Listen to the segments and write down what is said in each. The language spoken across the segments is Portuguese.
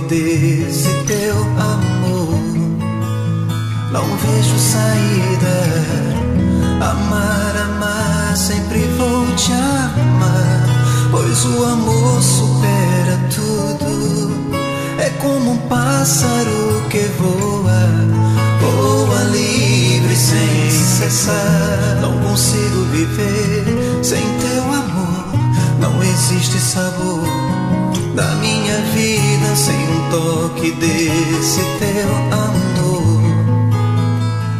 Desse teu amor. Não vejo saída. Amar, amar, sempre vou te amar. Pois o amor supera tudo. É como um pássaro que voa, voa livre sem cessar. Não consigo viver sem teu amor. Não existe sabor da minha vida sem um toque desse teu amor.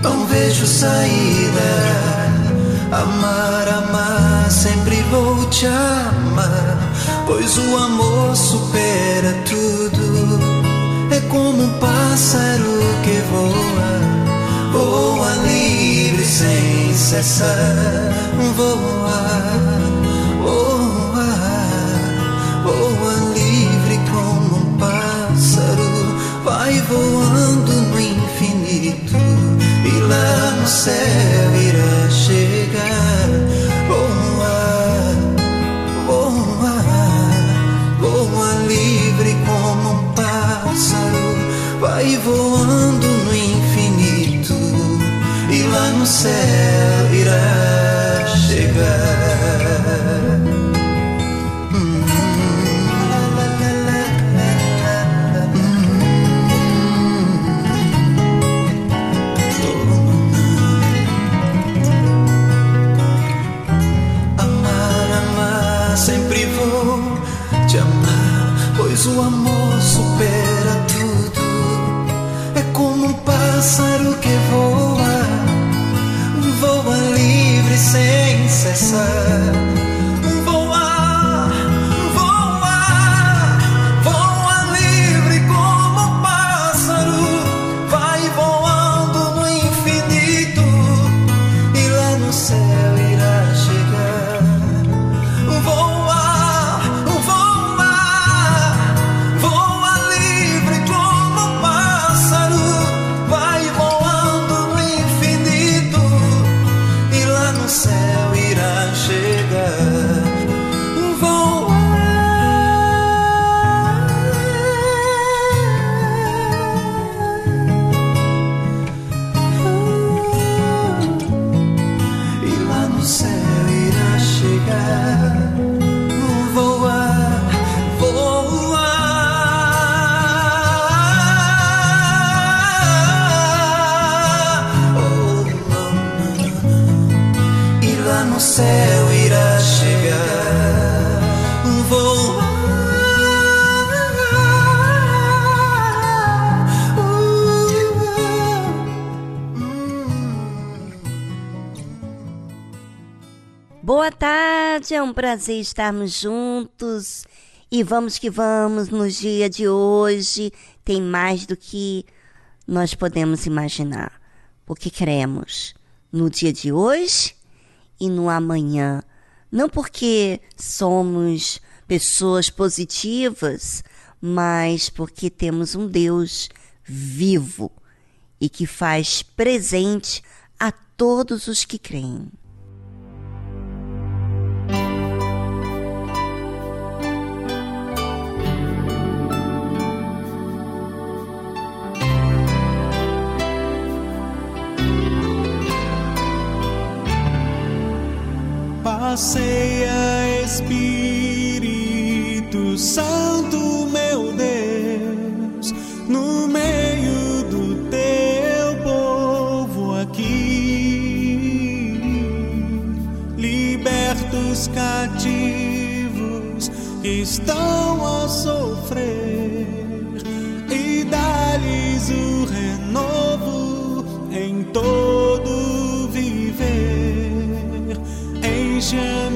Não vejo saída. Amar, amar, sempre vou te amar. Pois o amor supera tudo. É como um pássaro que voa, voa livre sem cessar. Voa lá no céu irá chegar. Voa, voa, voa livre como um pássaro, vai voando no infinito e lá no céu irá chegar. Sem prazer estarmos juntos e vamos que vamos no dia de hoje. Tem mais do que nós podemos imaginar, porque queremos no dia de hoje e no amanhã. Não porque somos pessoas positivas, mas porque temos um Deus vivo e que faz presente a todos os que creem. Passeia Espírito Santo, meu Deus, no meio do teu povo aqui. Liberta os cativos que estão a sofrer e dá-lhes o renovo em Enche a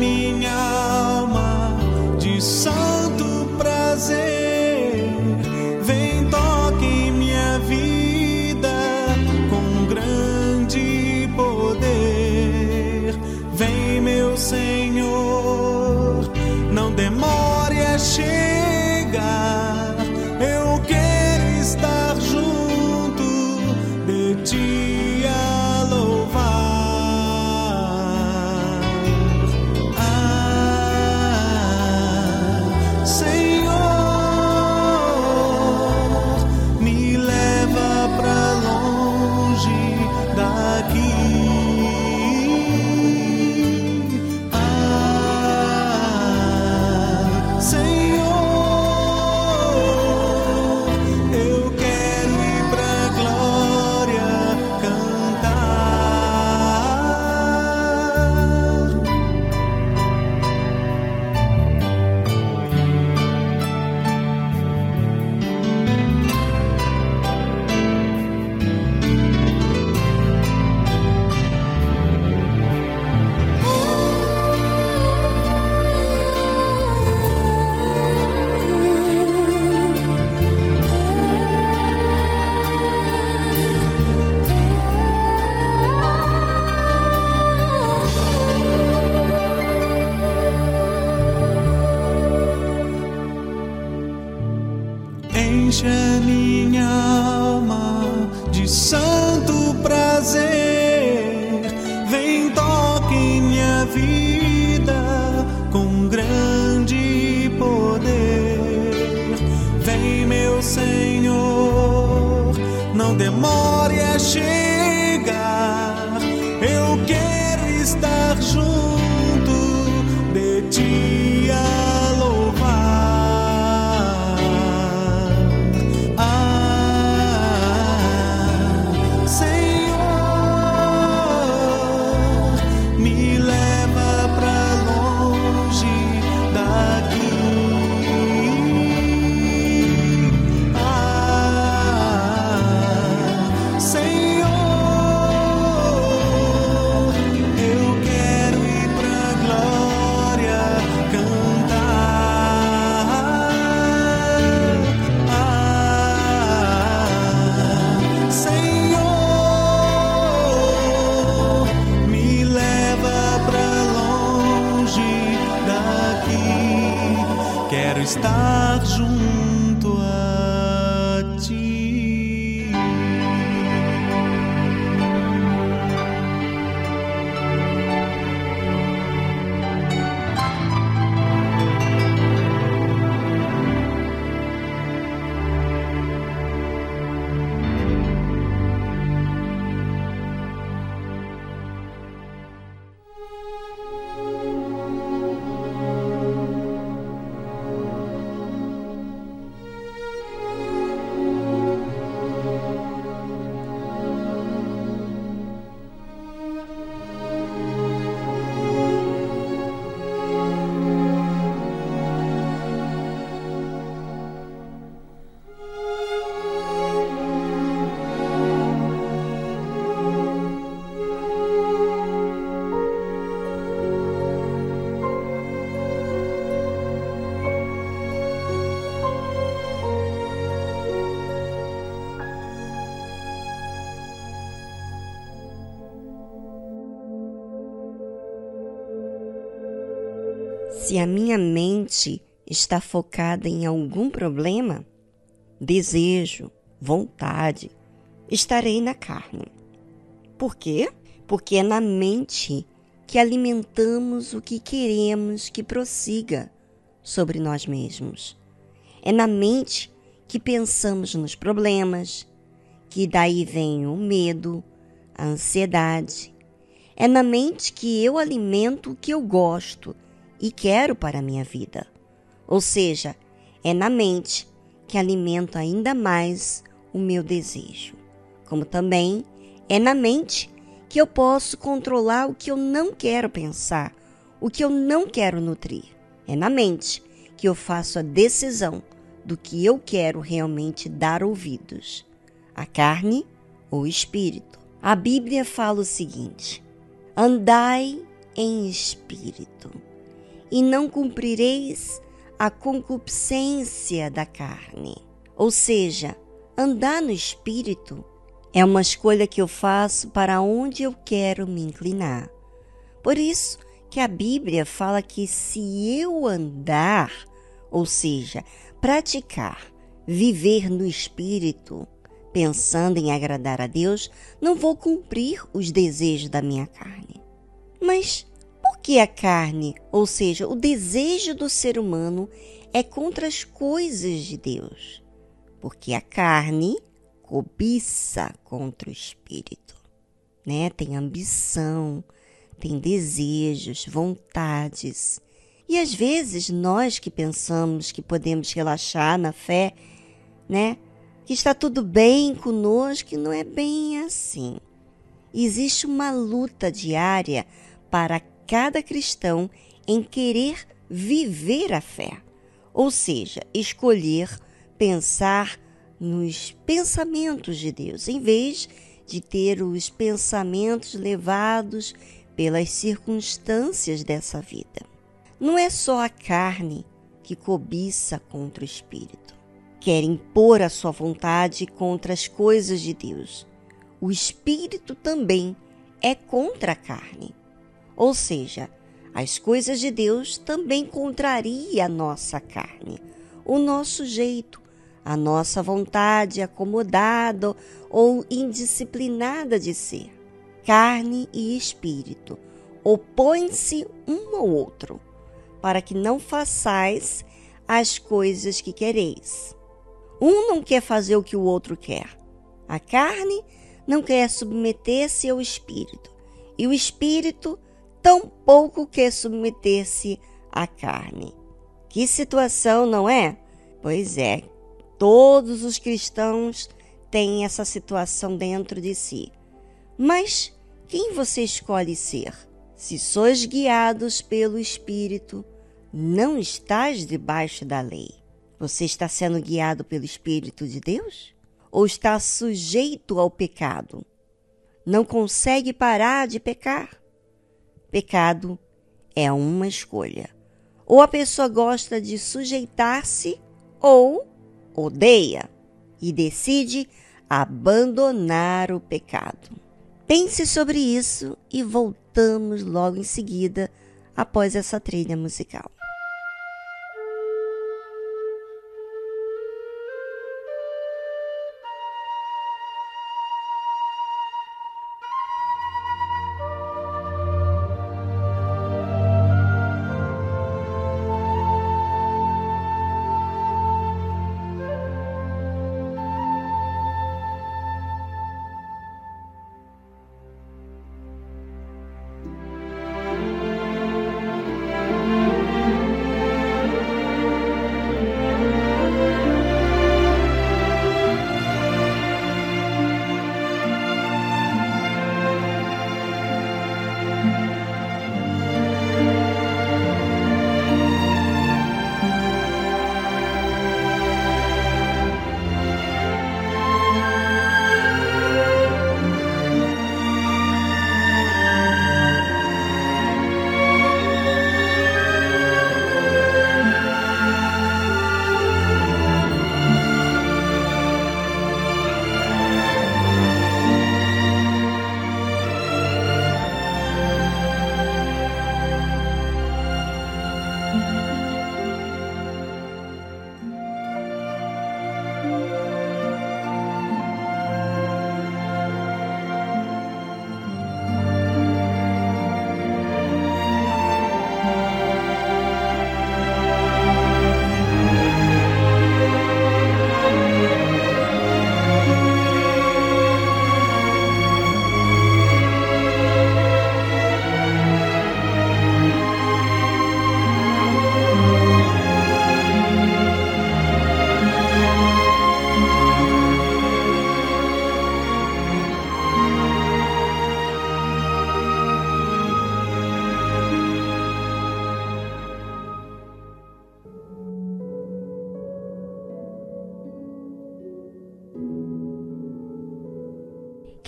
Se a minha mente está focada em algum problema, desejo, vontade, estarei na carne. Por quê? Porque é na mente que alimentamos o que queremos que prossiga sobre nós mesmos. É na mente que pensamos nos problemas, que daí vem o medo, a ansiedade. É na mente que eu alimento o que eu gosto e quero para a minha vida. Ou seja, é na mente que alimento ainda mais o meu desejo. Como também é na mente que eu posso controlar o que eu não quero pensar, o que eu não quero nutrir. É na mente que eu faço a decisão do que eu quero realmente dar ouvidos: a carne ou o espírito. A Bíblia fala o seguinte: Andai em espírito, e não cumprireis a concupiscência da carne. Ou seja, andar no espírito é uma escolha que eu faço para onde eu quero me inclinar. Por isso que a Bíblia fala que se eu andar, ou seja, praticar, viver no espírito, pensando em agradar a Deus, não vou cumprir os desejos da minha carne. Mas por que a carne, ou seja, o desejo do ser humano, é contra as coisas de Deus? Porque a carne cobiça contra o espírito, né? Tem ambição, tem desejos, vontades. E às vezes nós que pensamos que podemos relaxar na fé, né? Que está tudo bem conosco, não é bem assim. Existe uma luta diária para cada cristão em querer viver a fé, ou seja, escolher pensar nos pensamentos de Deus, em vez de ter os pensamentos levados pelas circunstâncias dessa vida. Não é só a carne que cobiça contra o espírito, quer impor a sua vontade contra as coisas de Deus. O espírito também é contra a carne. Ou seja, as coisas de Deus também contraria a nossa carne, o nosso jeito, a nossa vontade acomodada ou indisciplinada de ser carne e espírito, opõem-se um ao outro, para que não façais as coisas que quereis. Um não quer fazer o que o outro quer. A carne não quer submeter-se ao espírito, e o espírito tampouco quer submeter-se à carne. Que situação, não é? Pois é, todos os cristãos têm essa situação dentro de si. Mas quem você escolhe ser? Se sois guiados pelo Espírito, não estás debaixo da lei. Você está sendo guiado pelo Espírito de Deus? Ou está sujeito ao pecado? Não consegue parar de pecar? Pecado é uma escolha. Ou a pessoa gosta de sujeitar-se ou odeia e decide abandonar o pecado. Pense sobre isso e voltamos logo em seguida após essa trilha musical.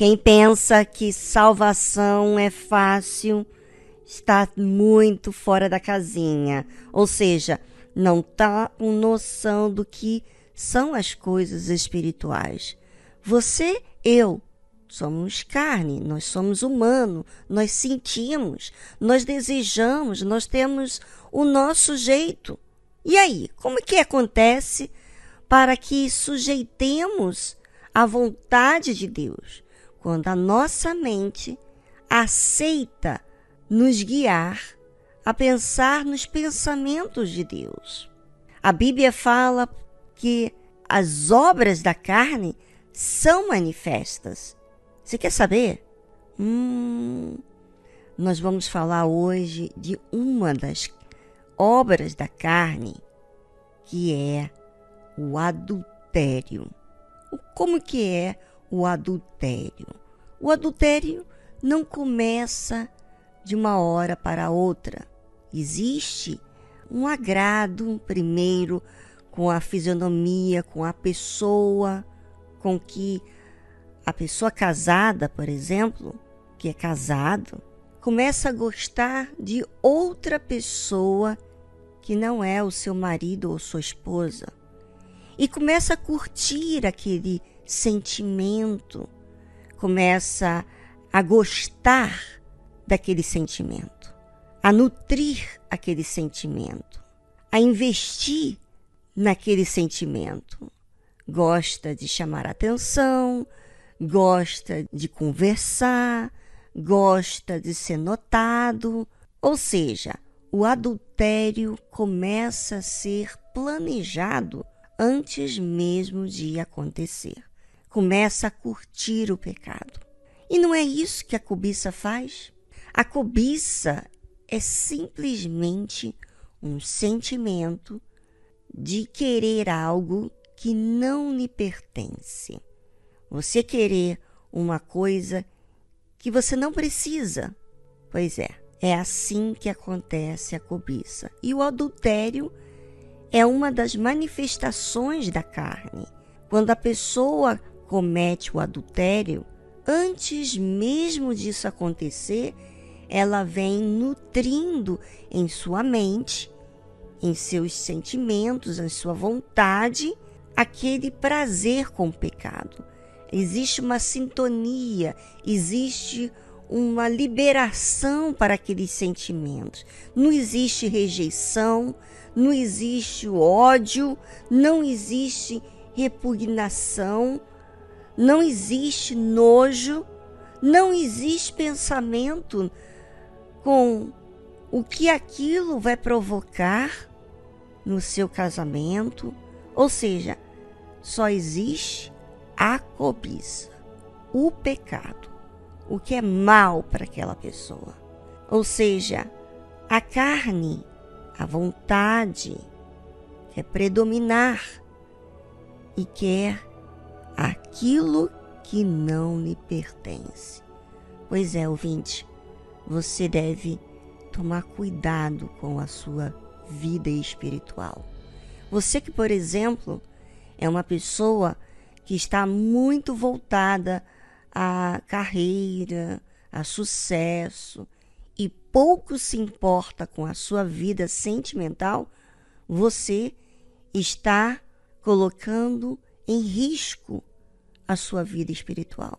Quem pensa que salvação é fácil está muito fora da casinha, ou seja, não está com noção do que são as coisas espirituais. Você, eu, somos carne, nós somos humano, nós sentimos, nós desejamos, nós temos o nosso jeito. E aí, como que acontece para que sujeitemos a vontade de Deus? Quando a nossa mente aceita nos guiar a pensar nos pensamentos de Deus. A Bíblia fala que as obras da carne são manifestas. Você quer saber? Hum, nós vamos falar hoje de uma das obras da carne, que é o adultério. Como que é o adultério? O adultério não começa de uma hora para outra. Existe um agrado primeiro com a fisionomia, com a pessoa, com que a pessoa casada, por exemplo, que é casado, começa a gostar de outra pessoa que não é o seu marido ou sua esposa e começa a curtir aquele sentimento, começa a gostar daquele sentimento, a nutrir aquele sentimento, a investir naquele sentimento. Gosta de chamar atenção, gosta de conversar, gosta de ser notado, ou seja, o adultério começa a ser planejado antes mesmo de acontecer. Começa a curtir o pecado. E não é isso que a cobiça faz? A cobiça é simplesmente um sentimento de querer algo que não lhe pertence. Você querer uma coisa que você não precisa. Pois é, é assim que acontece a cobiça. E o adultério é uma das manifestações da carne. Quando a pessoa comete o adultério, antes mesmo disso acontecer, ela vem nutrindo em sua mente, em seus sentimentos, em sua vontade, aquele prazer com o pecado. Existe uma sintonia, existe uma liberação para aqueles sentimentos. Não existe rejeição, não existe ódio, não existe repugnação, não existe nojo, não existe pensamento com o que aquilo vai provocar no seu casamento, ou seja, só existe a cobiça, o pecado, o que é mal para aquela pessoa. Ou seja, a carne, a vontade quer predominar e quer aquilo que não lhe pertence. Pois é, ouvinte, você deve tomar cuidado com a sua vida espiritual. Você que, por exemplo, é uma pessoa que está muito voltada à carreira, a sucesso e pouco se importa com a sua vida sentimental, você está colocando em risco a sua vida espiritual.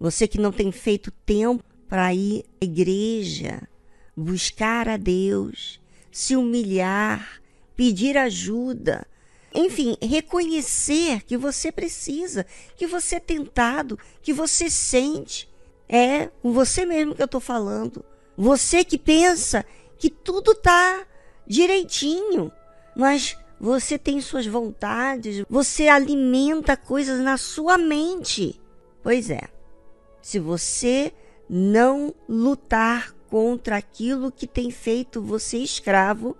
Você que não tem feito tempo para ir à igreja, buscar a Deus, se humilhar, pedir ajuda, enfim, reconhecer que você precisa, que você é tentado, que você sente. É com você mesmo que eu estou falando. Você que pensa que tudo está direitinho, mas você tem suas vontades, você alimenta coisas na sua mente. Pois é, se você não lutar contra aquilo que tem feito você escravo,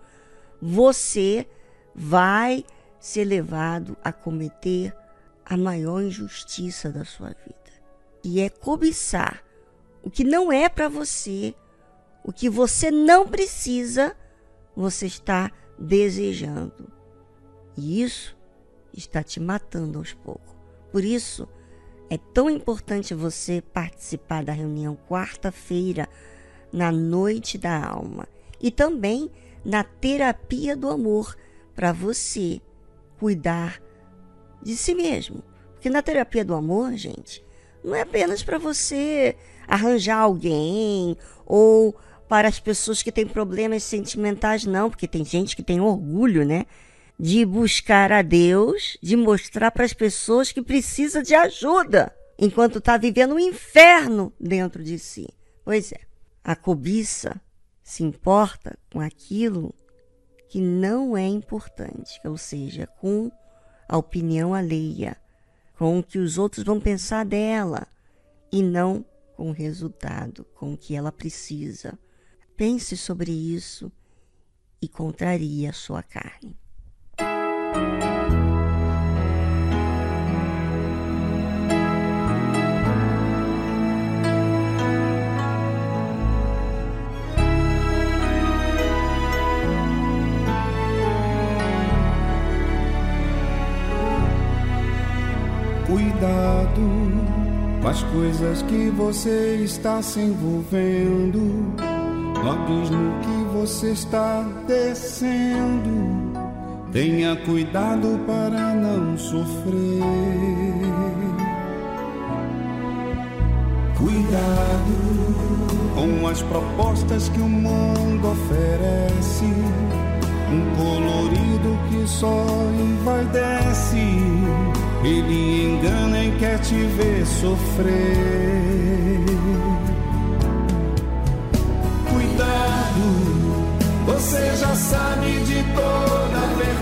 você vai ser levado a cometer a maior injustiça da sua vida, e é cobiçar o que não é para você, o que você não precisa, você está desejando. E isso está te matando aos poucos. Por isso, é tão importante você participar da reunião quarta-feira na noite da alma e também na terapia do amor para você cuidar de si mesmo. Porque na terapia do amor, gente, não é apenas para você arranjar alguém ou para as pessoas que têm problemas sentimentais, não, porque tem gente que tem orgulho, né? De buscar a Deus, de mostrar para as pessoas que precisa de ajuda, enquanto está vivendo um inferno dentro de si. Pois é, a cobiça se importa com aquilo que não é importante, ou seja, com a opinião alheia, com o que os outros vão pensar dela e não com o resultado, com o que ela precisa. Pense sobre isso e contraria a sua carne. Cuidado com as coisas que você está se envolvendo, no abismo que você está descendo. Tenha cuidado para não sofrer. Cuidado com as propostas que o mundo oferece. Um colorido que só envaidece ele engana e quer te ver sofrer. Cuidado, você já sabe de toda a verdade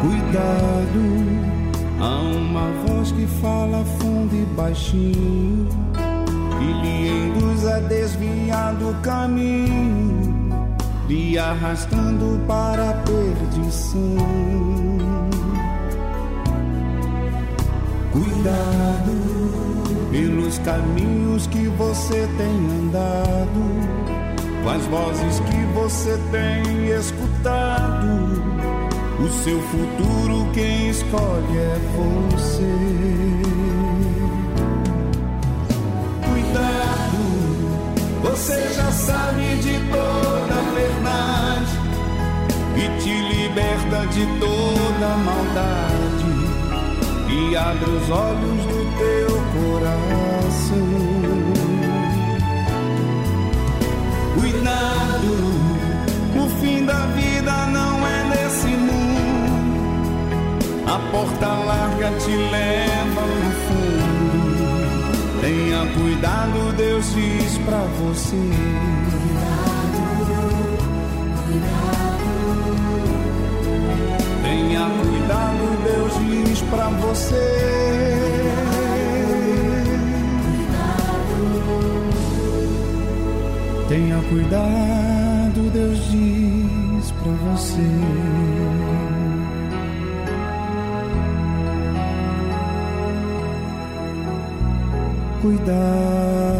Cuidado, há uma voz que fala fundo e baixinho, e lhe induz a desviar do caminho lhe arrastando para a perdição. Cuidado pelos caminhos que você tem andado, com as vozes que você tem escutado. O seu futuro quem escolhe é você. Cuidado, você já sabe de toda a verdade e te liberta de toda maldade e abre os olhos do teu coração. Cuidado, o fim da vida A porta larga te leva no fundo. Tenha cuidado, Deus diz pra você. Tenha cuidado, Deus diz pra você. Tenha cuidado, Deus diz pra você. Cuidado.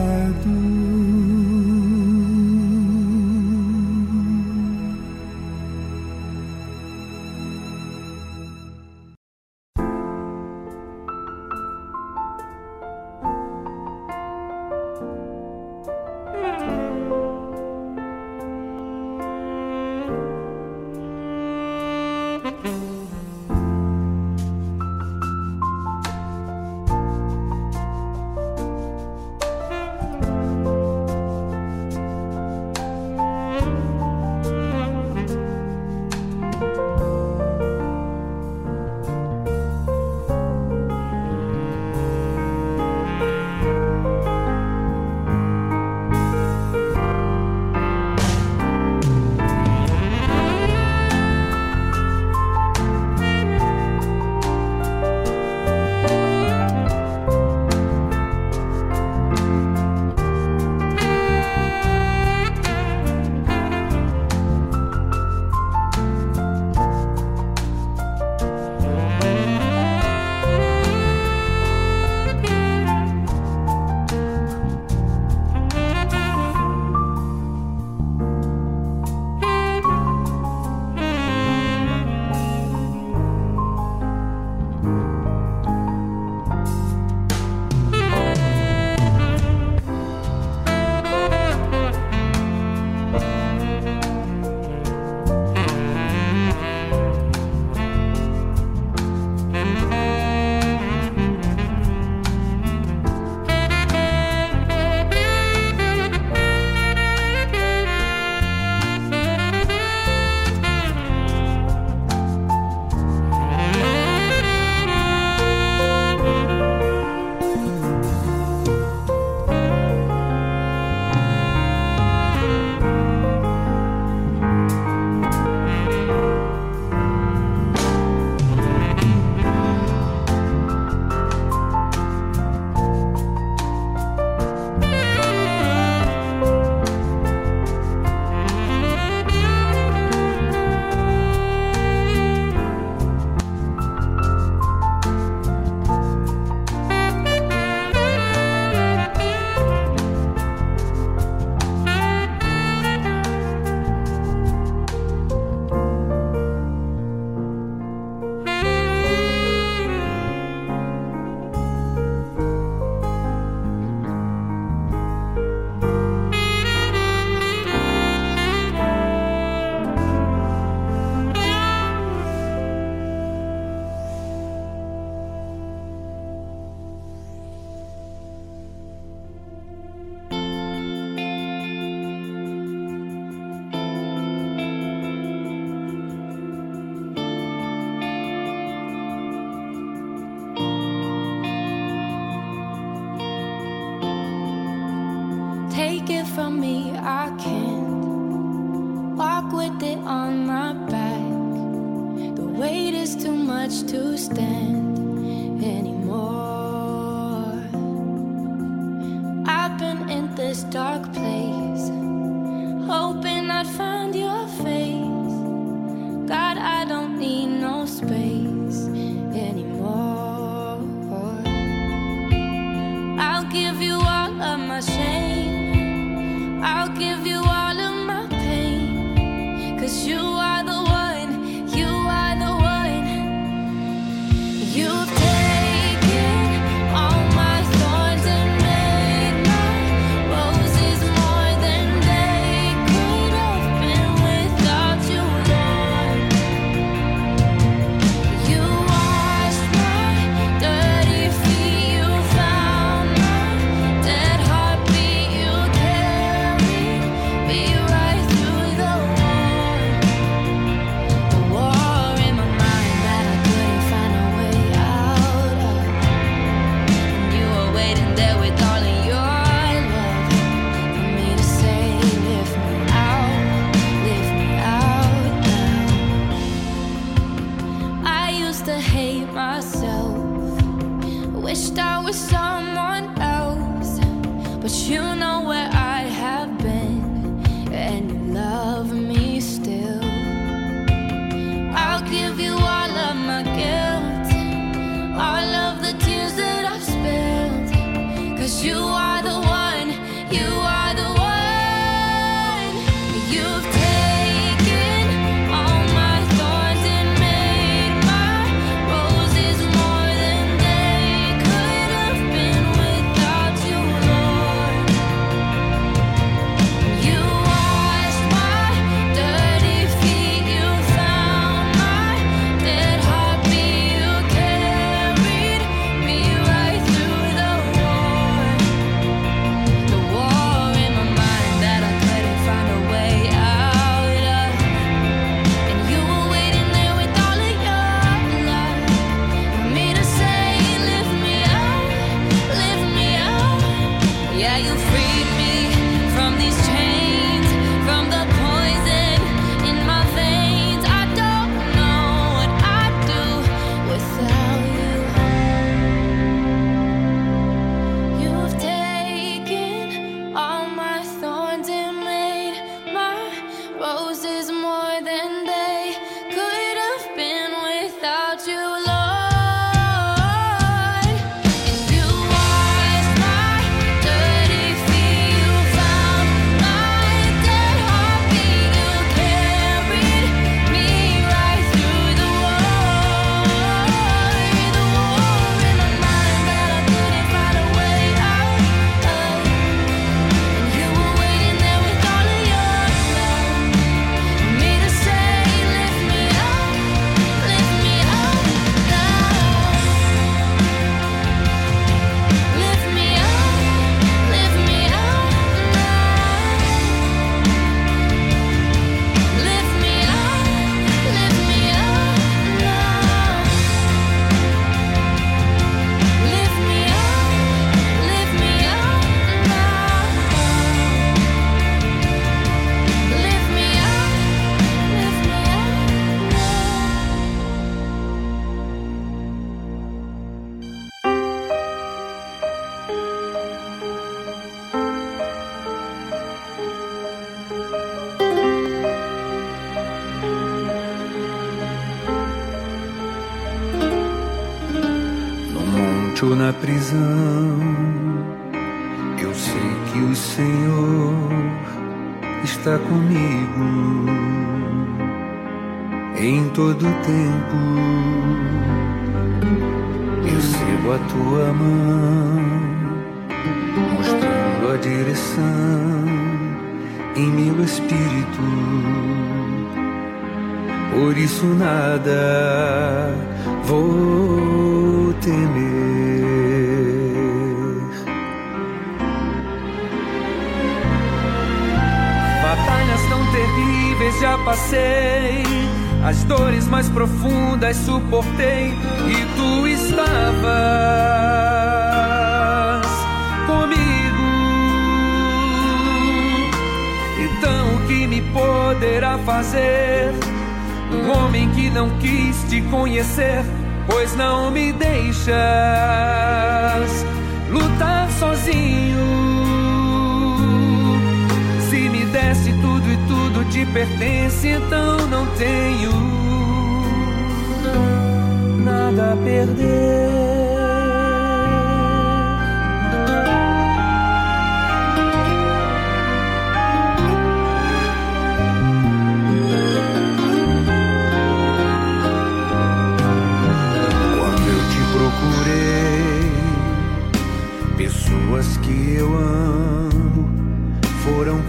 Ou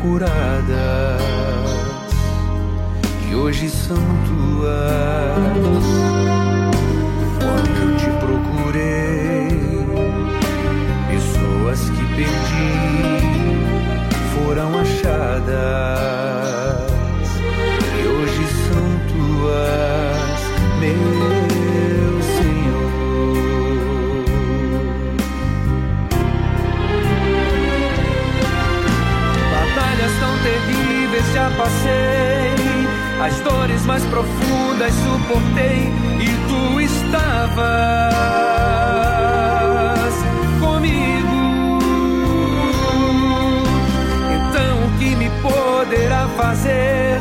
curadas e hoje são tuas. Quando eu te procurei, pessoas que perdi foram achadas passei, as dores mais profundas suportei e tu estavas comigo. Então o que me poderá fazer?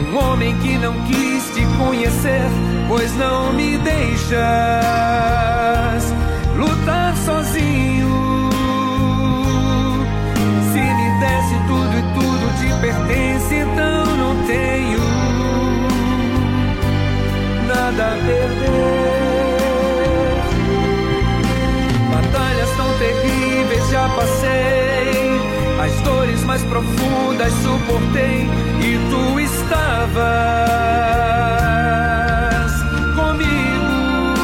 Um homem que não quis te conhecer, pois não me deixas Batalhas tão terríveis já passei, as dores mais profundas suportei e tu estavas comigo.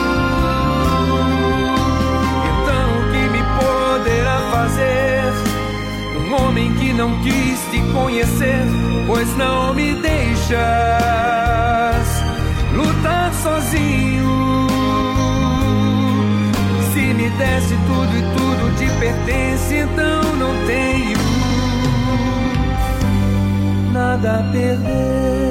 Então o que me poderá fazer? Um homem que não quis te conhecer, pois não me deixas Desse tudo e tudo te pertence, então não tenho nada a perder.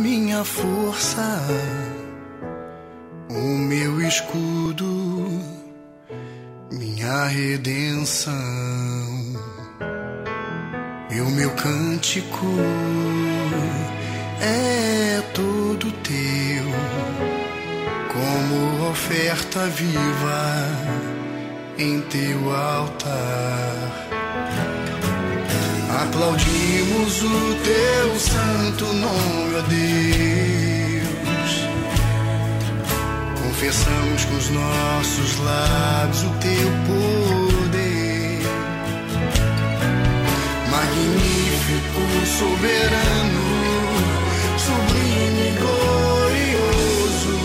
Minha força, o meu escudo, minha redenção, e o meu cântico é todo teu, como oferta viva em teu altar. Aplaudimos o teu santo nome, ó Deus. Confessamos com os nossos lábios o teu poder. Magnífico, soberano, sublime, glorioso.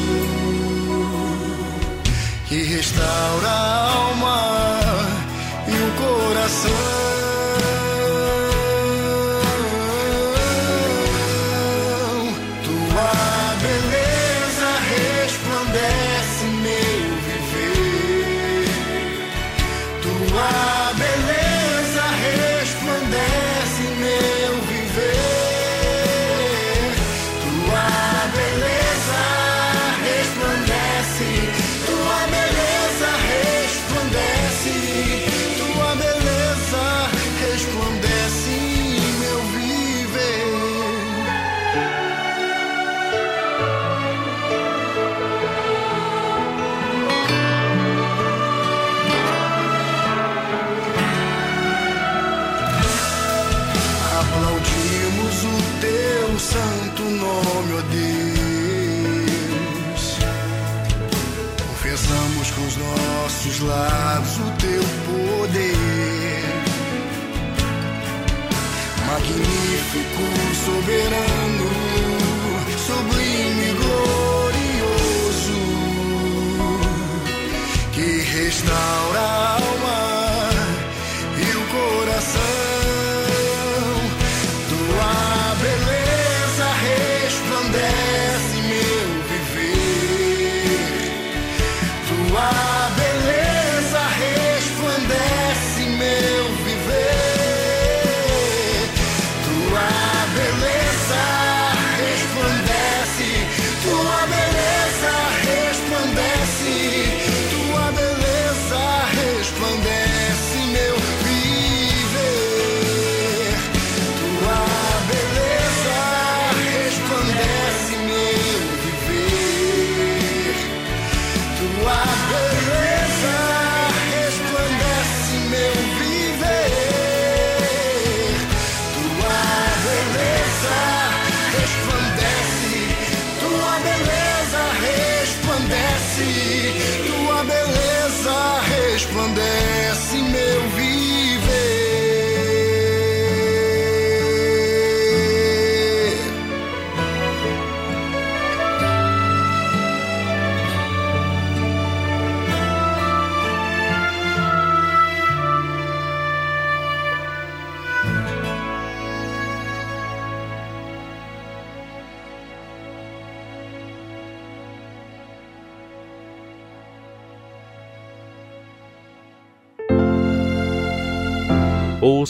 Que restaura a alma e o coração.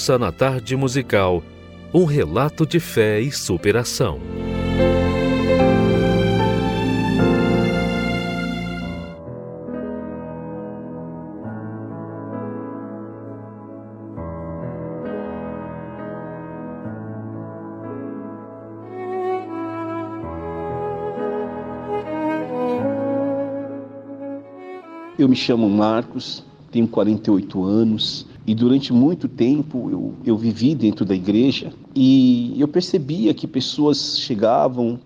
Ouça na tarde musical um relato de fé e superação. Eu me chamo Marcos, tenho 48 anos e durante muito tempo eu, eu vivi dentro da igreja e eu percebia que pessoas chegavam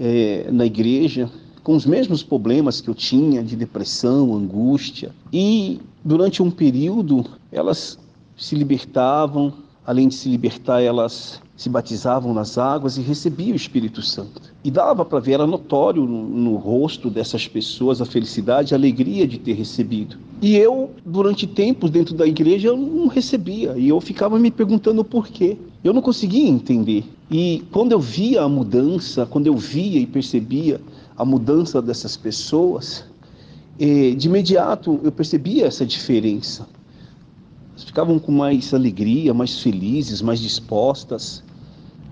eh, na igreja com os mesmos problemas que eu tinha de depressão, angústia. E durante um período elas se libertavam, além de se libertar elas se batizavam nas águas e recebiam o Espírito Santo. E dava para ver, era notório no, no rosto dessas pessoas a felicidade, a alegria de ter recebido. E eu, durante tempos dentro da igreja, eu não recebia. E eu ficava me perguntando por quê. Eu não conseguia entender. E quando eu via a mudança, quando eu via e percebia a mudança dessas pessoas, eh, de imediato eu percebia essa diferença. Ficavam com mais alegria, mais felizes, mais dispostas.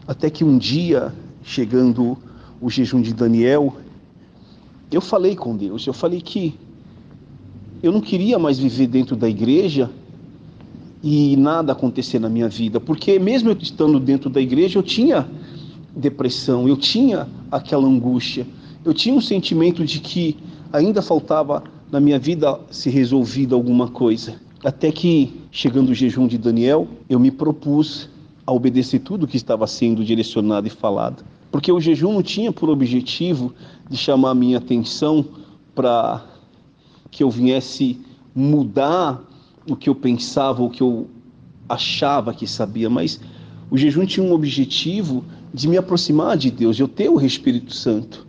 Até que um dia, chegando o jejum de Daniel, eu falei com Deus, eu falei que eu não queria mais viver dentro da igreja e nada acontecer na minha vida, porque mesmo eu estando dentro da igreja, eu tinha depressão, eu tinha aquela angústia, eu tinha um sentimento de que ainda faltava na minha vida se resolvida alguma coisa. Até que, chegando o jejum de Daniel, eu me propus a obedecer tudo que estava sendo direcionado e falado. Porque o jejum não tinha por objetivo de chamar a minha atenção para que eu viesse mudar o que eu pensava, o que eu achava que sabia, mas o jejum tinha um objetivo de me aproximar de Deus, de eu ter o Espírito Santo,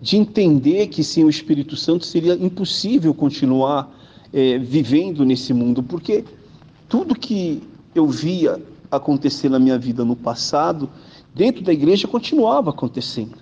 de entender que sem o Espírito Santo seria impossível continuar eh, vivendo nesse mundo, porque tudo que eu via acontecer na minha vida no passado, dentro da igreja continuava acontecendo.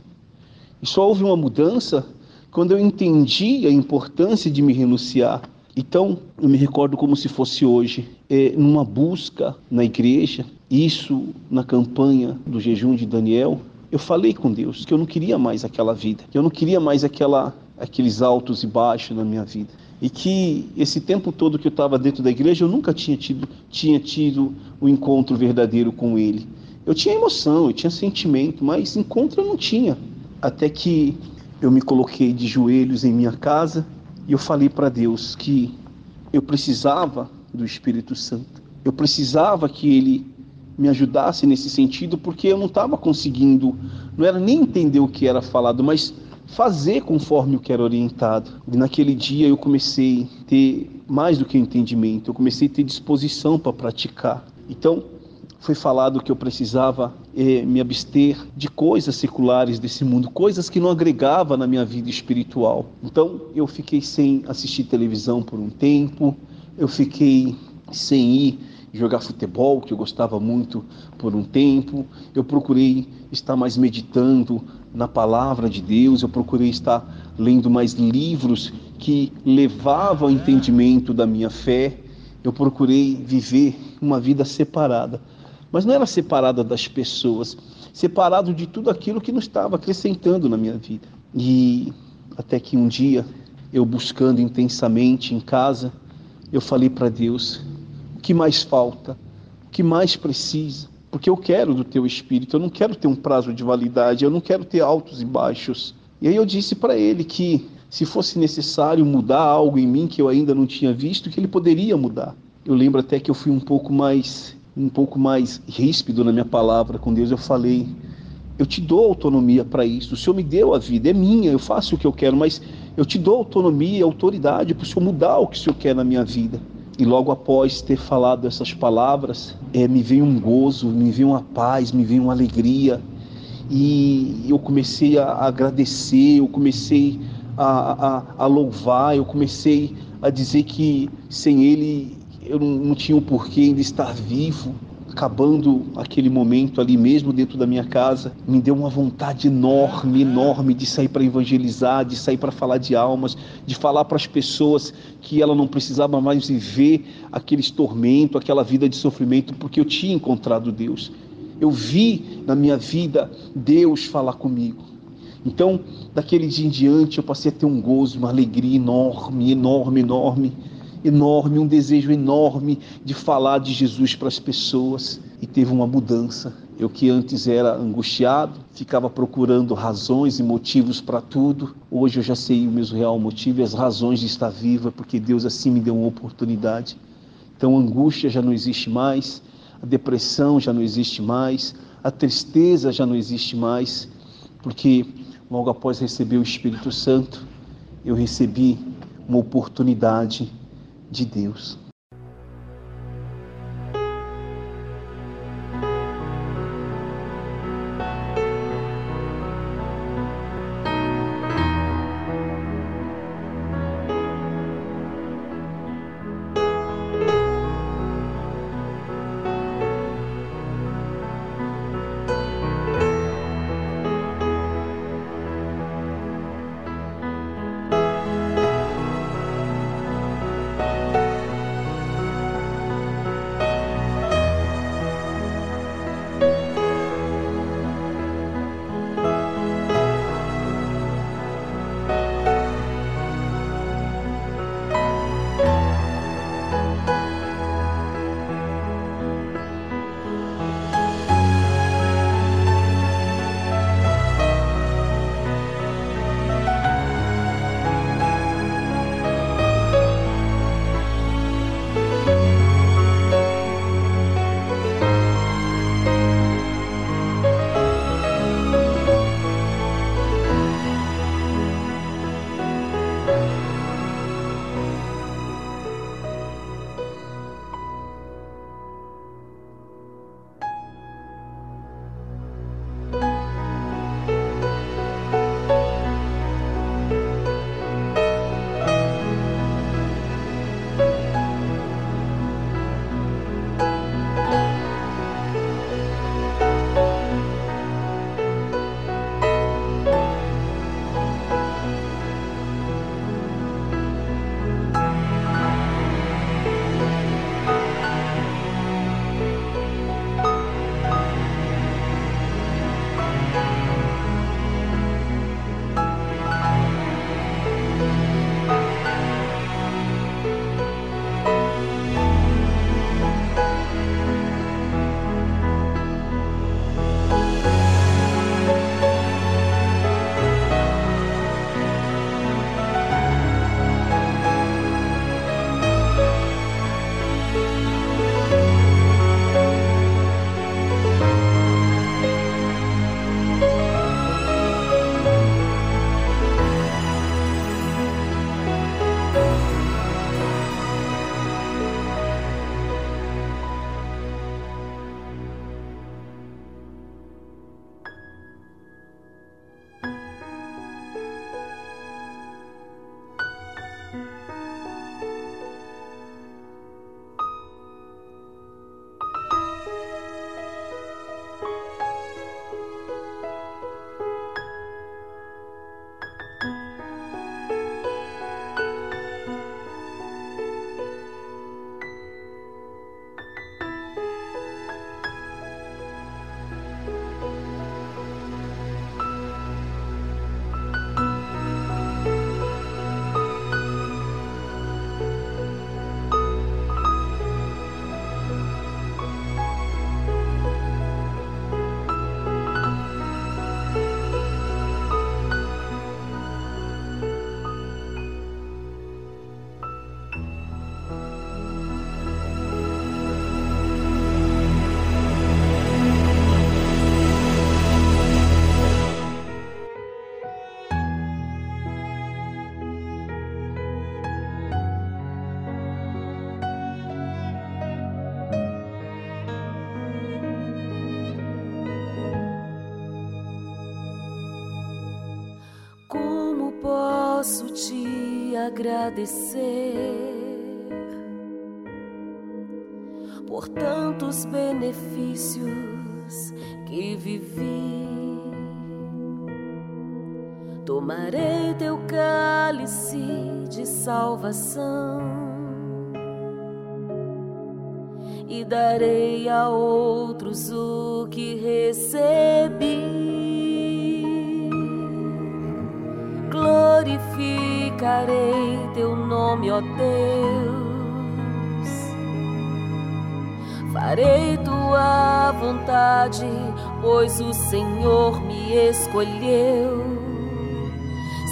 E só houve uma mudança quando eu entendi a importância de me renunciar. Então, eu me recordo como se fosse hoje, é, numa busca na igreja, isso na campanha do jejum de Daniel, eu falei com Deus que eu não queria mais aquela vida, que eu não queria mais aquela, aqueles altos e baixos na minha vida. E que esse tempo todo que eu estava dentro da igreja, eu nunca tinha tido, tinha tido o um encontro verdadeiro com Ele. Eu tinha emoção, eu tinha sentimento, mas encontro eu não tinha. Até que eu me coloquei de joelhos em minha casa e eu falei para Deus que eu precisava do Espírito Santo. Eu precisava que Ele me ajudasse nesse sentido, porque eu não estava conseguindo, não era nem entender o que era falado, mas fazer conforme o que era orientado. E naquele dia eu comecei a ter mais do que entendimento, eu comecei a ter disposição para praticar. Então, foi falado que eu precisava eh, me abster de coisas seculares desse mundo, coisas que não agregava na minha vida espiritual. Então eu fiquei sem assistir televisão por um tempo, eu fiquei sem ir jogar futebol, que eu gostava muito por um tempo. Eu procurei estar mais meditando na palavra de Deus, eu procurei estar lendo mais livros que levavam ao entendimento da minha fé. Eu procurei viver uma vida separada mas não era separada das pessoas, separado de tudo aquilo que não estava acrescentando na minha vida. E até que um dia, eu buscando intensamente em casa, eu falei para Deus: o que mais falta? O que mais precisa? Porque eu quero do teu espírito, eu não quero ter um prazo de validade, eu não quero ter altos e baixos. E aí eu disse para ele que se fosse necessário mudar algo em mim que eu ainda não tinha visto, que ele poderia mudar. Eu lembro até que eu fui um pouco mais um pouco mais ríspido na minha palavra com Deus, eu falei: Eu te dou autonomia para isso. O Senhor me deu a vida, é minha, eu faço o que eu quero, mas eu te dou autonomia e autoridade para o Senhor mudar o que o Senhor quer na minha vida. E logo após ter falado essas palavras, é, me veio um gozo, me veio uma paz, me veio uma alegria. E eu comecei a agradecer, eu comecei a, a, a louvar, eu comecei a dizer que sem Ele eu não, não tinha o porquê ainda estar vivo, acabando aquele momento ali mesmo dentro da minha casa, me deu uma vontade enorme, enorme de sair para evangelizar, de sair para falar de almas, de falar para as pessoas que ela não precisava mais viver aqueles tormentos, aquela vida de sofrimento, porque eu tinha encontrado Deus. Eu vi na minha vida Deus falar comigo. Então, daquele dia em diante, eu passei a ter um gozo, uma alegria enorme, enorme, enorme enorme, um desejo enorme de falar de Jesus para as pessoas e teve uma mudança. Eu que antes era angustiado, ficava procurando razões e motivos para tudo, hoje eu já sei o meu real motivo e as razões de estar viva, porque Deus assim me deu uma oportunidade. Então a angústia já não existe mais, a depressão já não existe mais, a tristeza já não existe mais, porque logo após receber o Espírito Santo, eu recebi uma oportunidade de Deus. Salvação e darei a outros o que recebi. Glorificarei teu nome, ó Deus. Farei tua vontade, pois o Senhor me escolheu.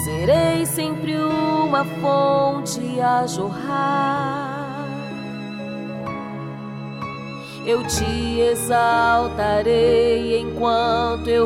Serei sempre uma fonte jorrar. Eu te exaltarei enquanto eu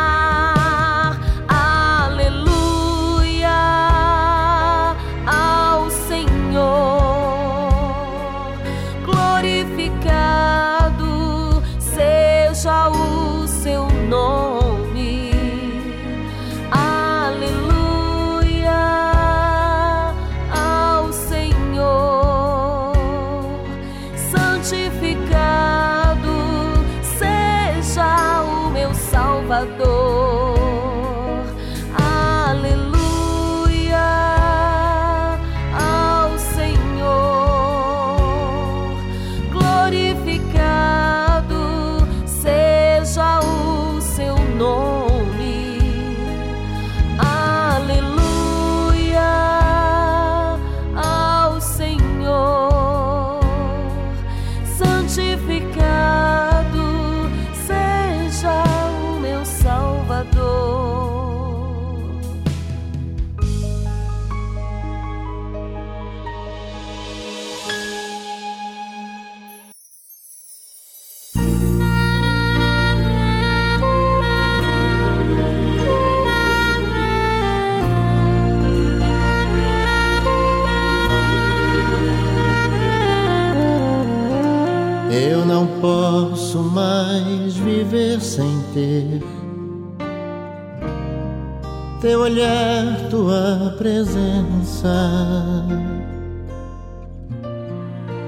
Teu olhar, tua presença.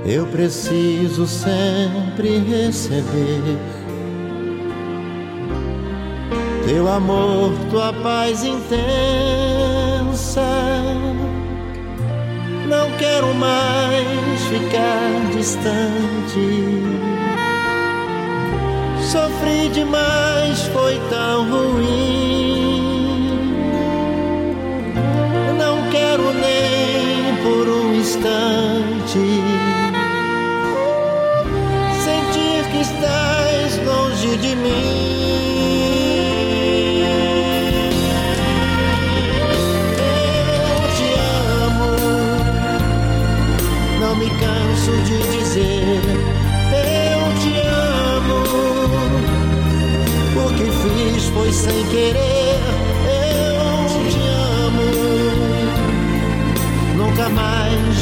Eu preciso sempre receber teu amor, tua paz intensa. Não quero mais ficar distante. Sofri demais, foi tão ruim. Quero nem por um instante sentir que estás longe de mim. Eu te amo, não me canso de dizer. Eu te amo, o que fiz foi sem querer.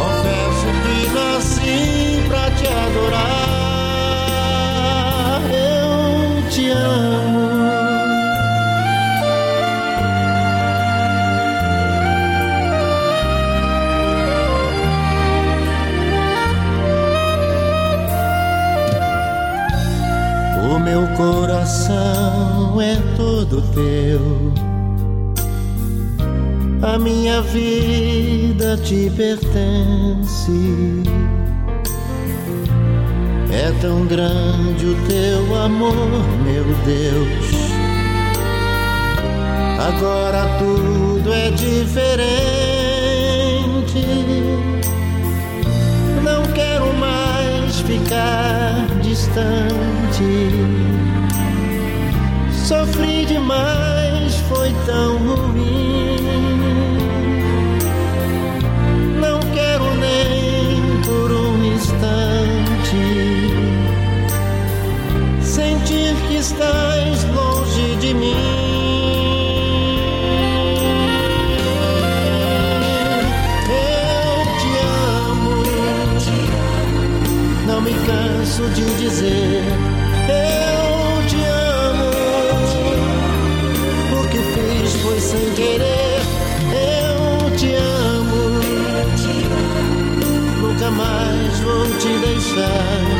Confesso que nasci pra te adorar. Eu te amo. Meu coração é todo teu. A minha vida te pertence. É tão grande o teu amor, meu Deus. Agora tudo é diferente. Não quero mais ficar distante. Sofri demais, foi tão ruim. Estás longe de mim. Eu te amo, não me canso de dizer. Eu te amo, o que fiz foi sem querer. Eu te amo, nunca mais vou te deixar.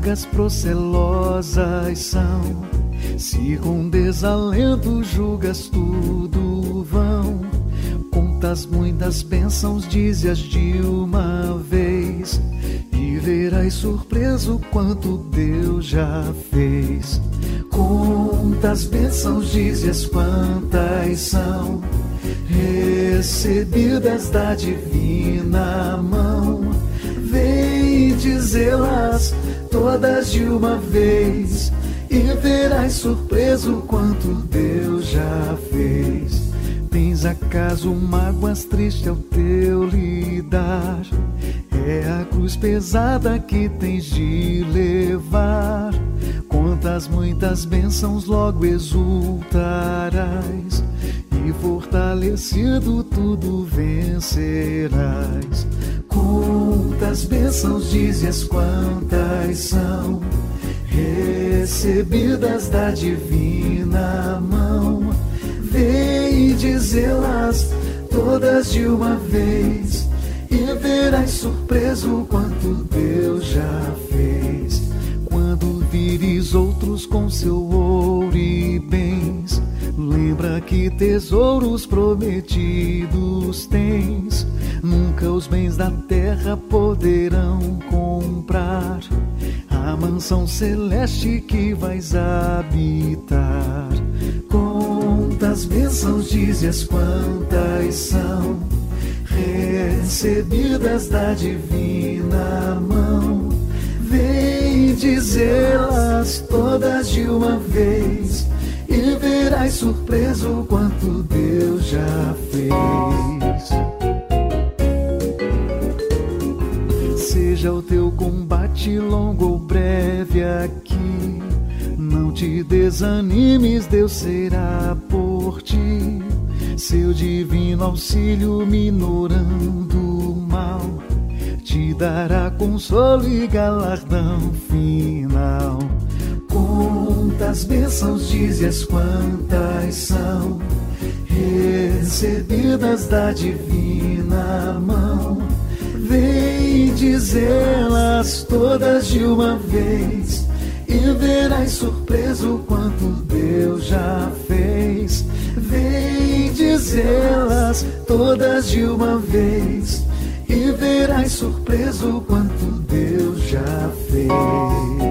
As vagas procelosas são. Se com desalento julgas tudo vão, contas muitas bênçãos, dizes de uma vez, surpreso quanto Deus já fez. Tens acaso mágoas tristes ao teu lidar? É a cruz pesada que tens de levar. Quantas muitas bênçãos logo exultarás, recebidas da divina mão. Vem dizê-las todas de uma vez e verás surpreso quanto Deus já fez. Seja o teu combate longo ou breve aqui, não te desanimes, Deus será por ti. Seu divino auxílio minorando mal, te dará consolo e galardão final. Quantas bênçãos dizes quantas são recebidas da divina mão. Vem dizê-las todas de uma vez e verás surpreso quanto Deus já fez. Vem dizê-las todas de uma vez e verás surpreso quanto Deus já fez.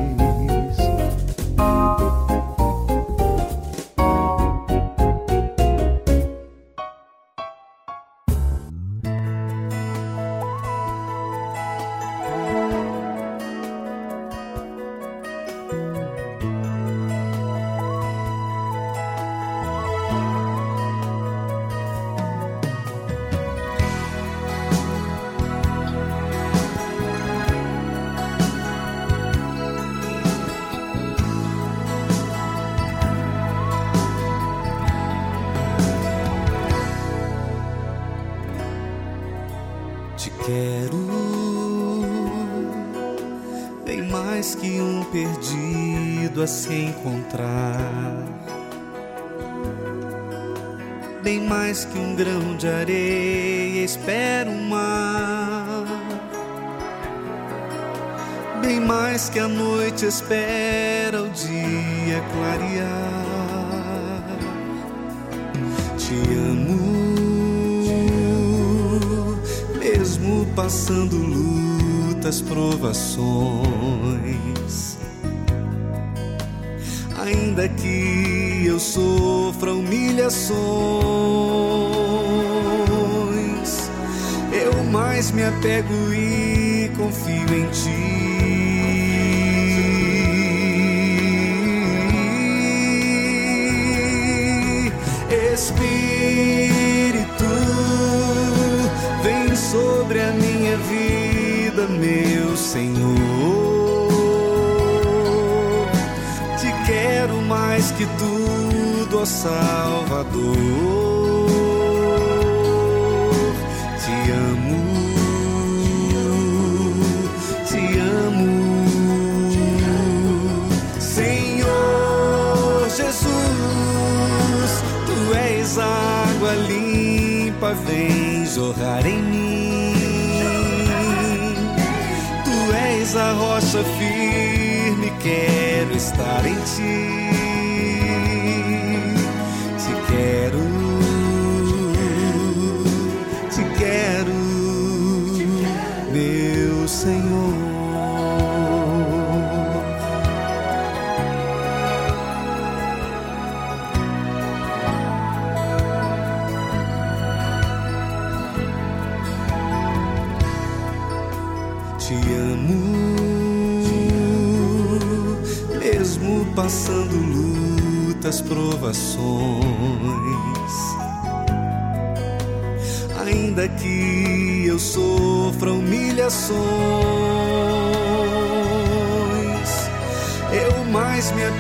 Noite espera o dia clarear. Te amo mesmo passando lutas, provações. Ainda que eu sofra humilhações, eu mais me apego e confio em ti. Salvador. Te amo, te amo, Senhor Jesus. Tu és água limpa, vem jorrar em mim. Tu és a rocha firme, quero estar em ti.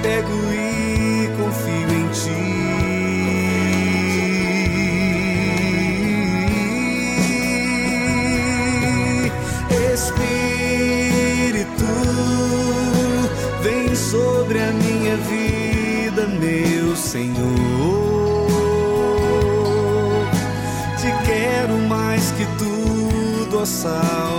Pego e confio em ti. Espírito, vem sobre a minha vida, meu Senhor. Te quero mais que tudo, ó sal.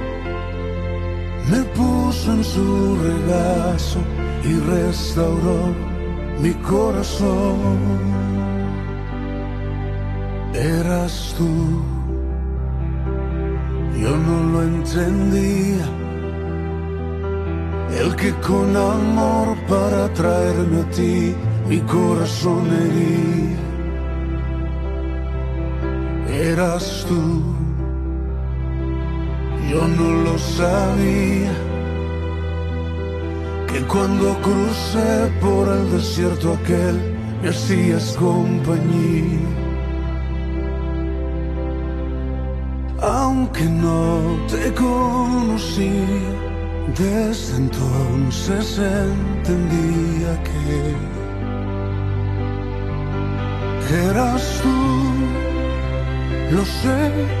me puso en su regazo y restauró mi corazón. Eras tú, yo no lo entendía, el que con amor para traerme a ti mi corazón hería eras tú. Yo no lo sabía, que cuando crucé por el desierto aquel me hacías compañía. Aunque no te conocí, desde entonces entendía que eras tú lo sé,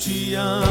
Te amo.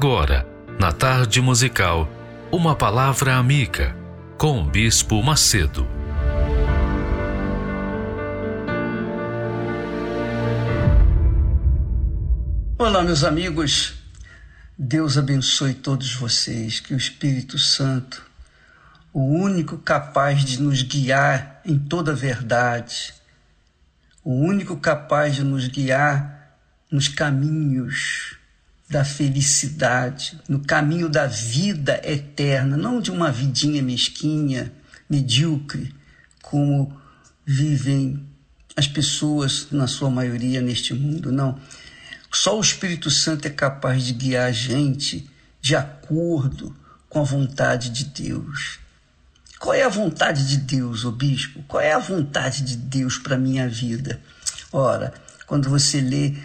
Agora, na tarde musical, uma palavra amiga com o Bispo Macedo. Olá, meus amigos. Deus abençoe todos vocês. Que o Espírito Santo, o único capaz de nos guiar em toda a verdade, o único capaz de nos guiar nos caminhos da felicidade, no caminho da vida eterna, não de uma vidinha mesquinha, medíocre, como vivem as pessoas, na sua maioria, neste mundo. Não. Só o Espírito Santo é capaz de guiar a gente de acordo com a vontade de Deus. Qual é a vontade de Deus, ô bispo? Qual é a vontade de Deus para minha vida? Ora, quando você lê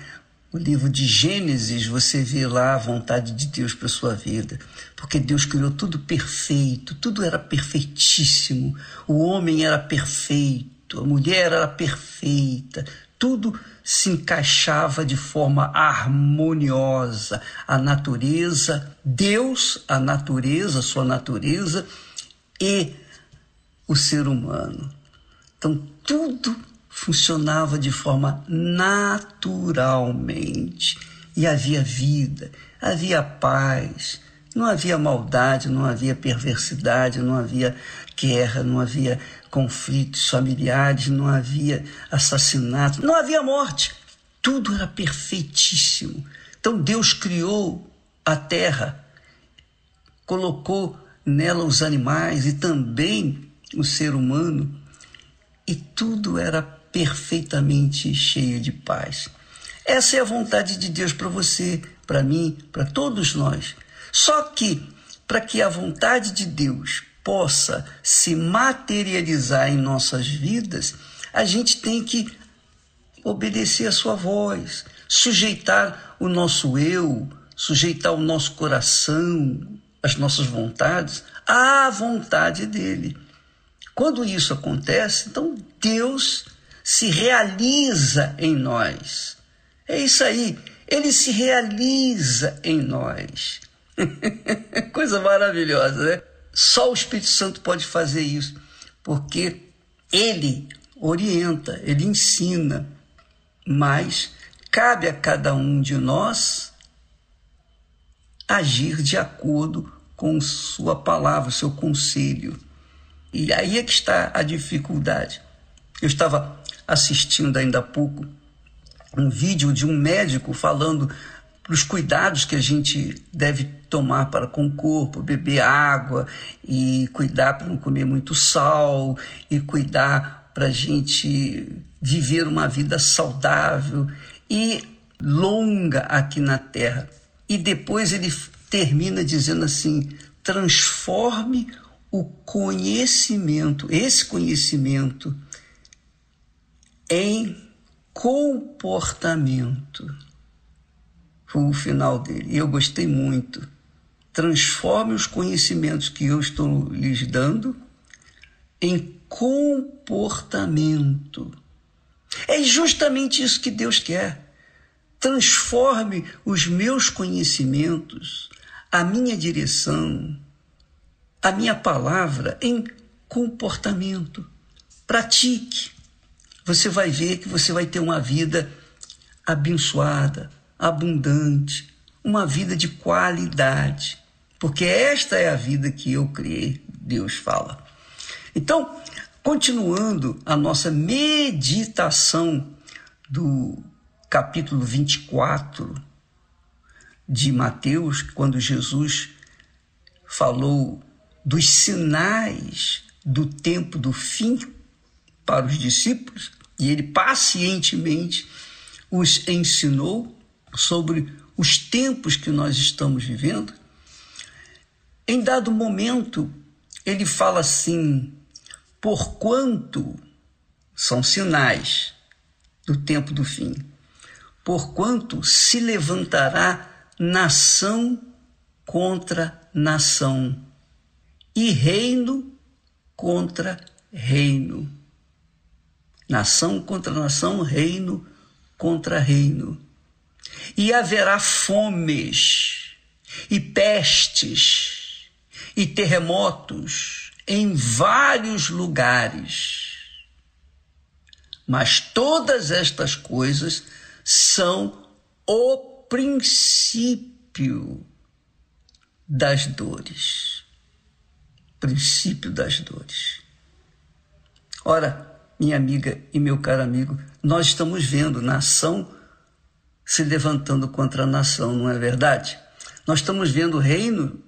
o livro de Gênesis, você vê lá a vontade de Deus para sua vida, porque Deus criou tudo perfeito, tudo era perfeitíssimo. O homem era perfeito, a mulher era perfeita, tudo se encaixava de forma harmoniosa. A natureza, Deus, a natureza, sua natureza e o ser humano. Então, tudo funcionava de forma naturalmente. E havia vida, havia paz, não havia maldade, não havia perversidade, não havia guerra, não havia conflitos familiares, não havia assassinato, não havia morte. Tudo era perfeitíssimo. Então Deus criou a terra, colocou nela os animais e também o ser humano, e tudo era perfeitamente cheio de paz. Essa é a vontade de Deus para você, para mim, para todos nós. Só que, para que a vontade de Deus possa se materializar em nossas vidas, a gente tem que obedecer a sua voz, sujeitar o nosso eu, sujeitar o nosso coração, as nossas vontades à vontade dele. Quando isso acontece, então Deus se realiza em nós. É isso aí, ele se realiza em nós. Coisa maravilhosa, né? Só o Espírito Santo pode fazer isso, porque ele orienta, ele ensina, mas cabe a cada um de nós agir de acordo com sua palavra, seu conselho. E aí é que está a dificuldade. Eu estava assistindo ainda há pouco um vídeo de um médico falando para os cuidados que a gente deve tomar para com o corpo, beber água e cuidar para não comer muito sal e cuidar para a gente viver uma vida saudável e longa aqui na Terra. E depois ele termina dizendo assim: transforme o conhecimento, esse conhecimento, em comportamento. Foi o final dele. E eu gostei muito. Transforme os conhecimentos que eu estou lhes dando em comportamento. É justamente isso que Deus quer. Transforme os meus conhecimentos, a minha direção, a minha palavra em comportamento. Pratique. Você vai ver que você vai ter uma vida abençoada, abundante, uma vida de qualidade. Porque esta é a vida que eu criei, Deus fala. Então, continuando a nossa meditação do capítulo 24 de Mateus, quando Jesus falou dos sinais do tempo do fim para os discípulos, e ele pacientemente os ensinou sobre os tempos que nós estamos vivendo. Em dado momento, ele fala assim: porquanto são sinais do tempo do fim, porquanto se levantará nação contra nação e reino contra reino. Nação contra nação, reino contra reino. E haverá fomes e pestes e terremotos em vários lugares. Mas todas estas coisas são o princípio das dores. Princípio das dores. Ora, minha amiga e meu caro amigo, nós estamos vendo nação se levantando contra a nação, não é verdade? Nós estamos vendo reino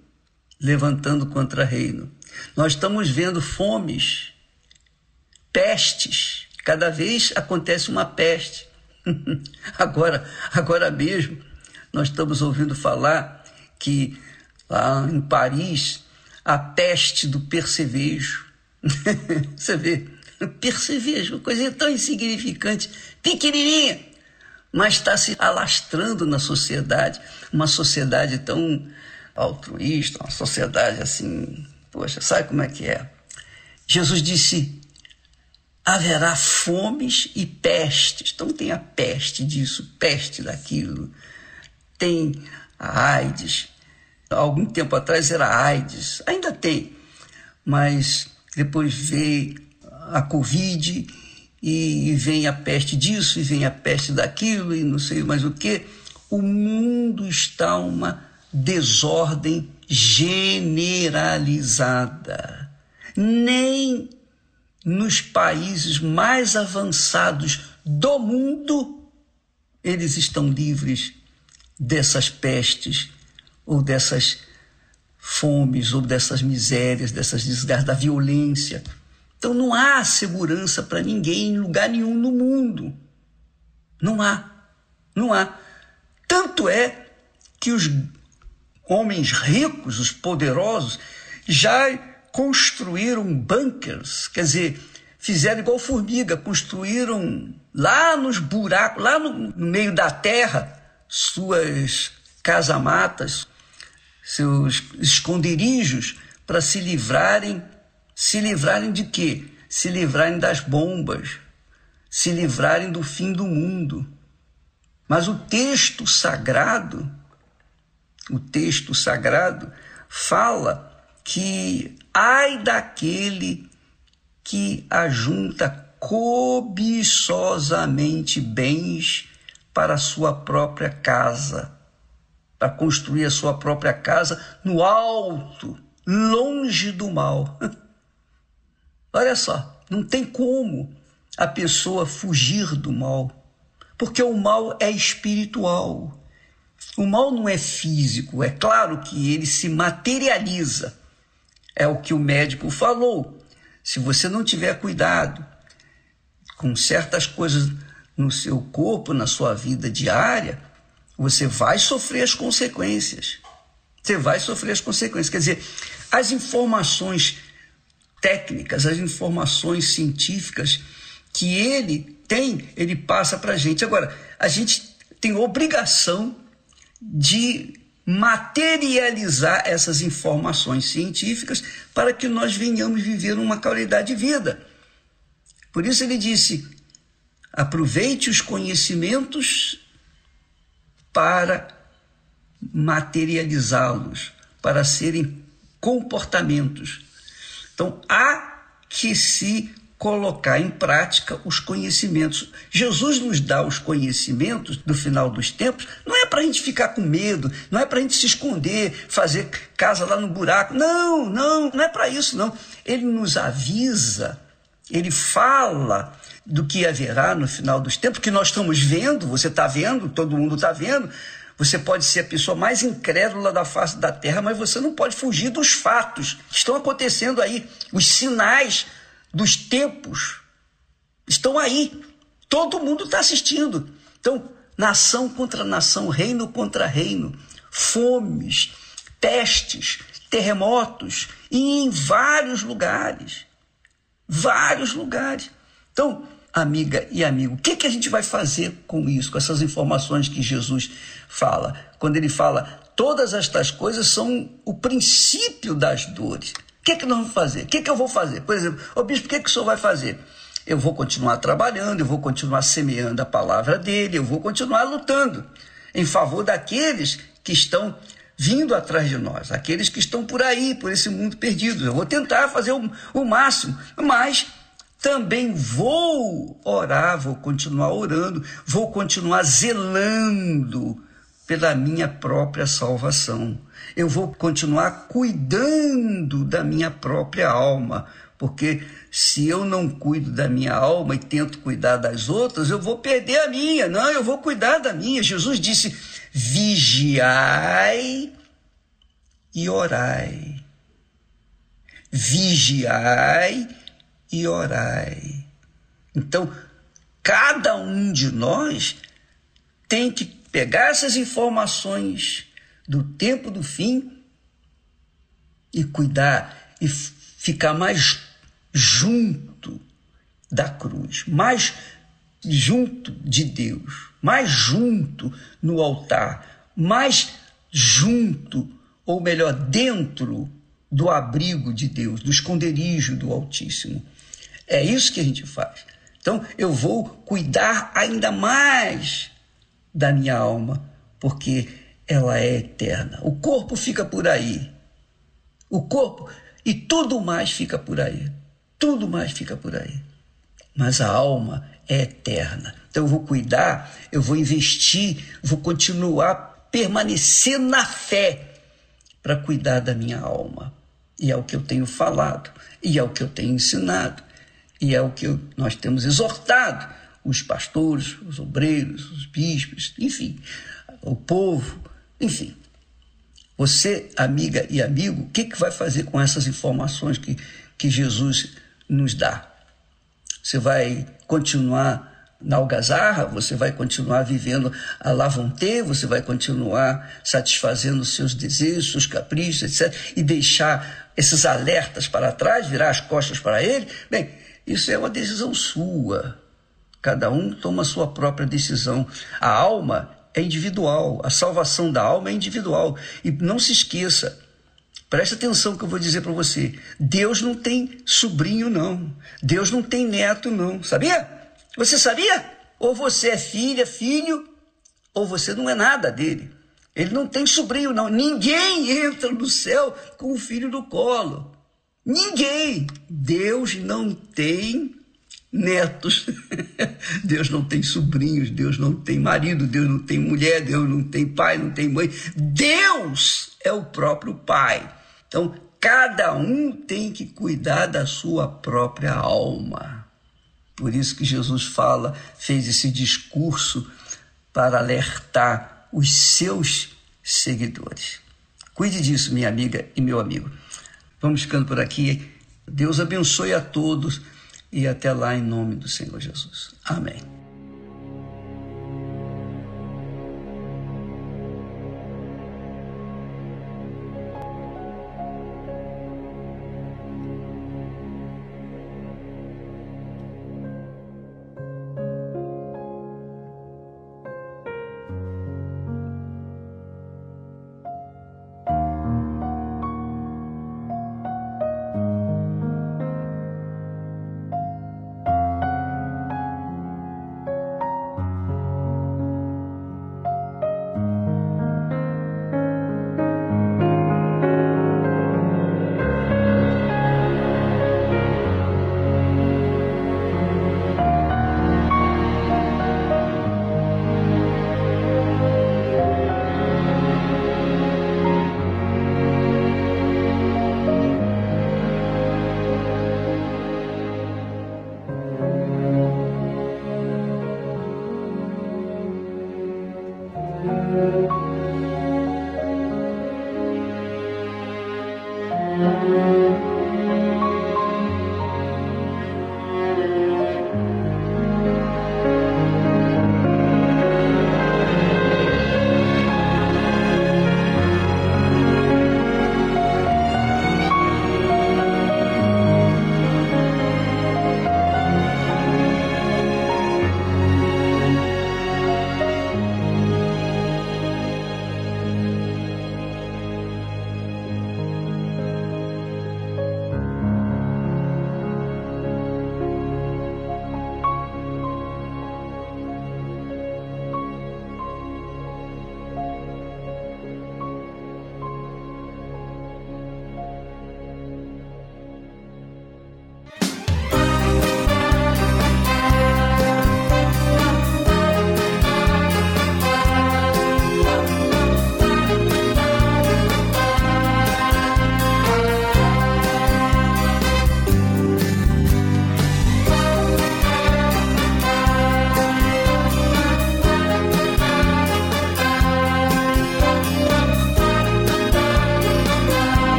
levantando contra reino. Nós estamos vendo fomes, pestes. Cada vez acontece uma peste. agora, agora mesmo, nós estamos ouvindo falar que lá em Paris a peste do percevejo. Você vê, percevejo, uma coisa tão insignificante, pequenininha, mas está se alastrando na sociedade, uma sociedade tão altruísta, uma sociedade assim, poxa, sabe como é que é? Jesus disse: haverá fomes e pestes. Então tem a peste disso, peste daquilo, tem a AIDS. Há algum tempo atrás era AIDS, ainda tem, mas depois veio a Covid e, e vem a peste disso, e vem a peste daquilo, e não sei mais o que. O mundo está uma desordem generalizada. Nem nos países mais avançados do mundo eles estão livres dessas pestes ou dessas fomes ou dessas misérias, dessas desgraças, da violência. Então não há segurança para ninguém em lugar nenhum no mundo. Não há. Não há. Tanto é que os homens ricos, os poderosos, já construíram bunkers, quer dizer, fizeram igual formiga, construíram lá nos buracos, lá no, no meio da terra, suas casamatas, seus esconderijos para se livrarem, se livrarem de quê? Se livrarem das bombas, se livrarem do fim do mundo. Mas o texto sagrado, o texto sagrado fala que ai daquele que ajunta cobiçosamente bens para a sua própria casa, para construir a sua própria casa no alto, longe do mal. Olha só, não tem como a pessoa fugir do mal, porque o mal é espiritual. O mal não é físico, é claro que ele se materializa. É o que o médico falou. Se você não tiver cuidado com certas coisas no seu corpo, na sua vida diária, você vai sofrer as consequências. Você vai sofrer as consequências. Quer dizer, as informações técnicas, as informações científicas que ele tem, ele passa para a gente. Agora, a gente tem obrigação de materializar essas informações científicas para que nós venhamos viver uma qualidade de vida. Por isso ele disse: aproveite os conhecimentos para materializá-los, para serem comportamentos. Então há que se colocar em prática os conhecimentos. Jesus nos dá os conhecimentos do final dos tempos, não é para a gente ficar com medo, não é para a gente se esconder, fazer casa lá no buraco. Não, não, não é para isso, não. Ele nos avisa, ele fala do que haverá no final dos tempos, que nós estamos vendo, você está vendo, todo mundo está vendo. Você pode ser a pessoa mais incrédula da face da terra, mas você não pode fugir dos fatos que estão acontecendo aí, os sinais dos tempos estão aí. Todo mundo está assistindo. Então, nação contra nação, reino contra reino, fomes, pestes, terremotos, e em vários lugares. Vários lugares. Então, amiga e amigo, o que, que a gente vai fazer com isso, com essas informações que Jesus fala? Quando ele fala, todas estas coisas são o princípio das dores. O que, que nós vamos fazer? O que, que eu vou fazer? Por exemplo, ô bispo, o que, que o senhor vai fazer? Eu vou continuar trabalhando, eu vou continuar semeando a palavra dele, eu vou continuar lutando em favor daqueles que estão vindo atrás de nós, aqueles que estão por aí, por esse mundo perdido. Eu vou tentar fazer o, o máximo, mas também vou orar, vou continuar orando, vou continuar zelando pela minha própria salvação. Eu vou continuar cuidando da minha própria alma, porque se eu não cuido da minha alma e tento cuidar das outras, eu vou perder a minha. Não, eu vou cuidar da minha. Jesus disse: vigiai e orai. Vigiai e orai. Então, cada um de nós tem que pegar essas informações do tempo do fim e cuidar e ficar mais junto da cruz, mais junto de Deus, mais junto no altar, mais junto, ou melhor, dentro do abrigo de Deus, do esconderijo do Altíssimo. É isso que a gente faz. Então, eu vou cuidar ainda mais da minha alma, porque ela é eterna. O corpo fica por aí. O corpo e tudo mais fica por aí. Tudo mais fica por aí. Mas a alma é eterna. Então eu vou cuidar, eu vou investir, vou continuar permanecer na fé para cuidar da minha alma. E é o que eu tenho falado, e é o que eu tenho ensinado, e é o que nós temos exortado os pastores, os obreiros, os bispos, enfim, o povo, enfim. Você, amiga e amigo, o que, que vai fazer com essas informações que, que Jesus nos dá? Você vai continuar na algazarra, você vai continuar vivendo a la vontade, você vai continuar satisfazendo seus desejos, seus caprichos, etc., e deixar esses alertas para trás, virar as costas para ele? Bem, isso é uma decisão sua. Cada um toma a sua própria decisão. A alma é individual, a salvação da alma é individual. E não se esqueça, preste atenção que eu vou dizer para você. Deus não tem sobrinho, não. Deus não tem neto, não. Sabia? Você sabia? Ou você é filha, filho, ou você não é nada dele. Ele não tem sobrinho, não. Ninguém entra no céu com o filho no colo. Ninguém. Deus não tem netos. Deus não tem sobrinhos, Deus não tem marido, Deus não tem mulher, Deus não tem pai, não tem mãe. Deus é o próprio Pai. Então, cada um tem que cuidar da sua própria alma. Por isso que Jesus fala, fez esse discurso para alertar os seus seguidores. Cuide disso, minha amiga e meu amigo. Vamos ficando por aqui. Deus abençoe a todos e até lá em nome do Senhor Jesus. Amém.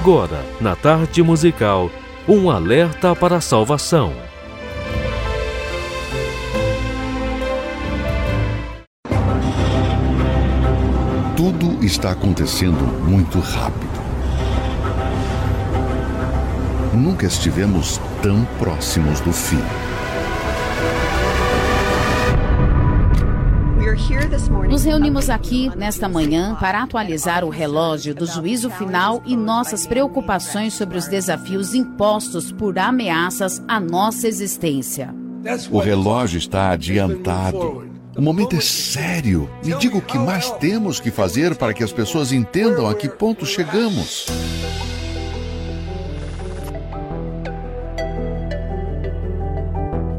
Agora, na tarde musical, um alerta para a salvação. Tudo está acontecendo muito rápido. Nunca estivemos tão próximos do fim. Reunimos aqui nesta manhã para atualizar o relógio do juízo final e nossas preocupações sobre os desafios impostos por ameaças à nossa existência. O relógio está adiantado. O momento é sério. Me diga o que mais temos que fazer para que as pessoas entendam a que ponto chegamos.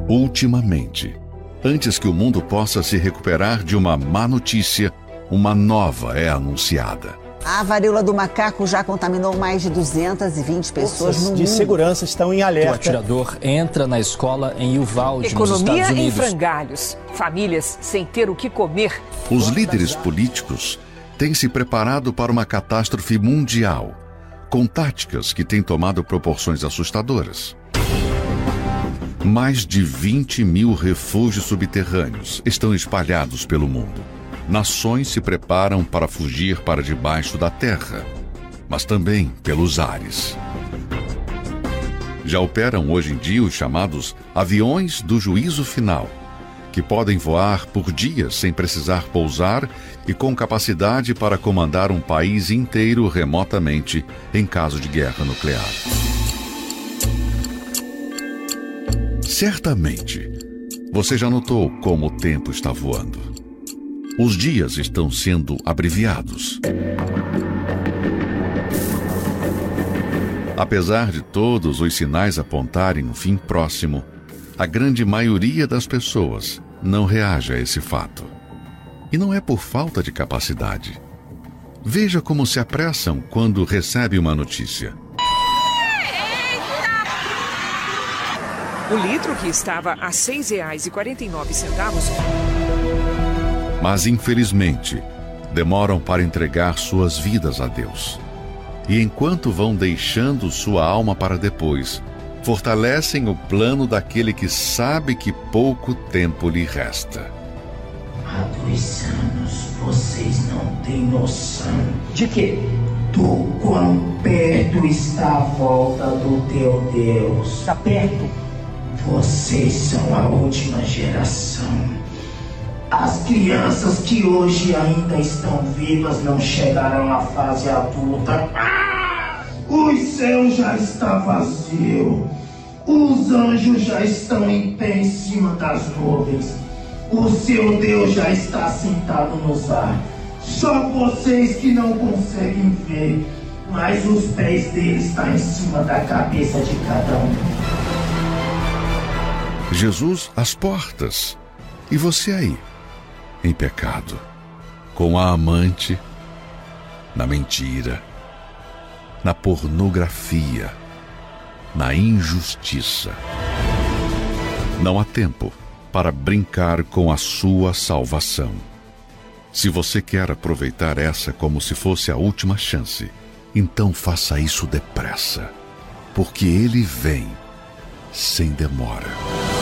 Ultimamente, antes que o mundo possa se recuperar de uma má notícia, uma nova é anunciada. A varíola do macaco já contaminou mais de 220 pessoas Forças no de mundo. segurança estão em O alerta. atirador entra na escola em Uvalde, nos Economia Estados em Unidos. frangalhos. Famílias sem ter o que comer. Os líderes políticos têm se preparado para uma catástrofe mundial, com táticas que têm tomado proporções assustadoras. Mais de 20 mil refúgios subterrâneos estão espalhados pelo mundo. Nações se preparam para fugir para debaixo da terra, mas também pelos ares. Já operam hoje em dia os chamados aviões do juízo final, que podem voar por dias sem precisar pousar e com capacidade para comandar um país inteiro remotamente em caso de guerra nuclear. Certamente, você já notou como o tempo está voando. Os dias estão sendo abreviados. Apesar de todos os sinais apontarem um fim próximo, a grande maioria das pessoas não reage a esse fato. E não é por falta de capacidade. Veja como se apressam quando recebe uma notícia. O litro que estava a R$ 6,49 Mas infelizmente, demoram para entregar suas vidas a Deus. E enquanto vão deixando sua alma para depois, fortalecem o plano daquele que sabe que pouco tempo lhe resta. Há dois anos vocês não têm noção. De quê? Do quão perto está a volta do teu Deus. Está perto? Vocês são a última geração. As crianças que hoje ainda estão vivas não chegarão à fase adulta. Ah! O céu já está vazio. Os anjos já estão em pé em cima das nuvens. O seu Deus já está sentado nos ar. Só vocês que não conseguem ver, mas os pés dele estão em cima da cabeça de cada um. Jesus às portas. E você aí, em pecado, com a amante, na mentira, na pornografia, na injustiça. Não há tempo para brincar com a sua salvação. Se você quer aproveitar essa como se fosse a última chance, então faça isso depressa, porque ele vem sem demora.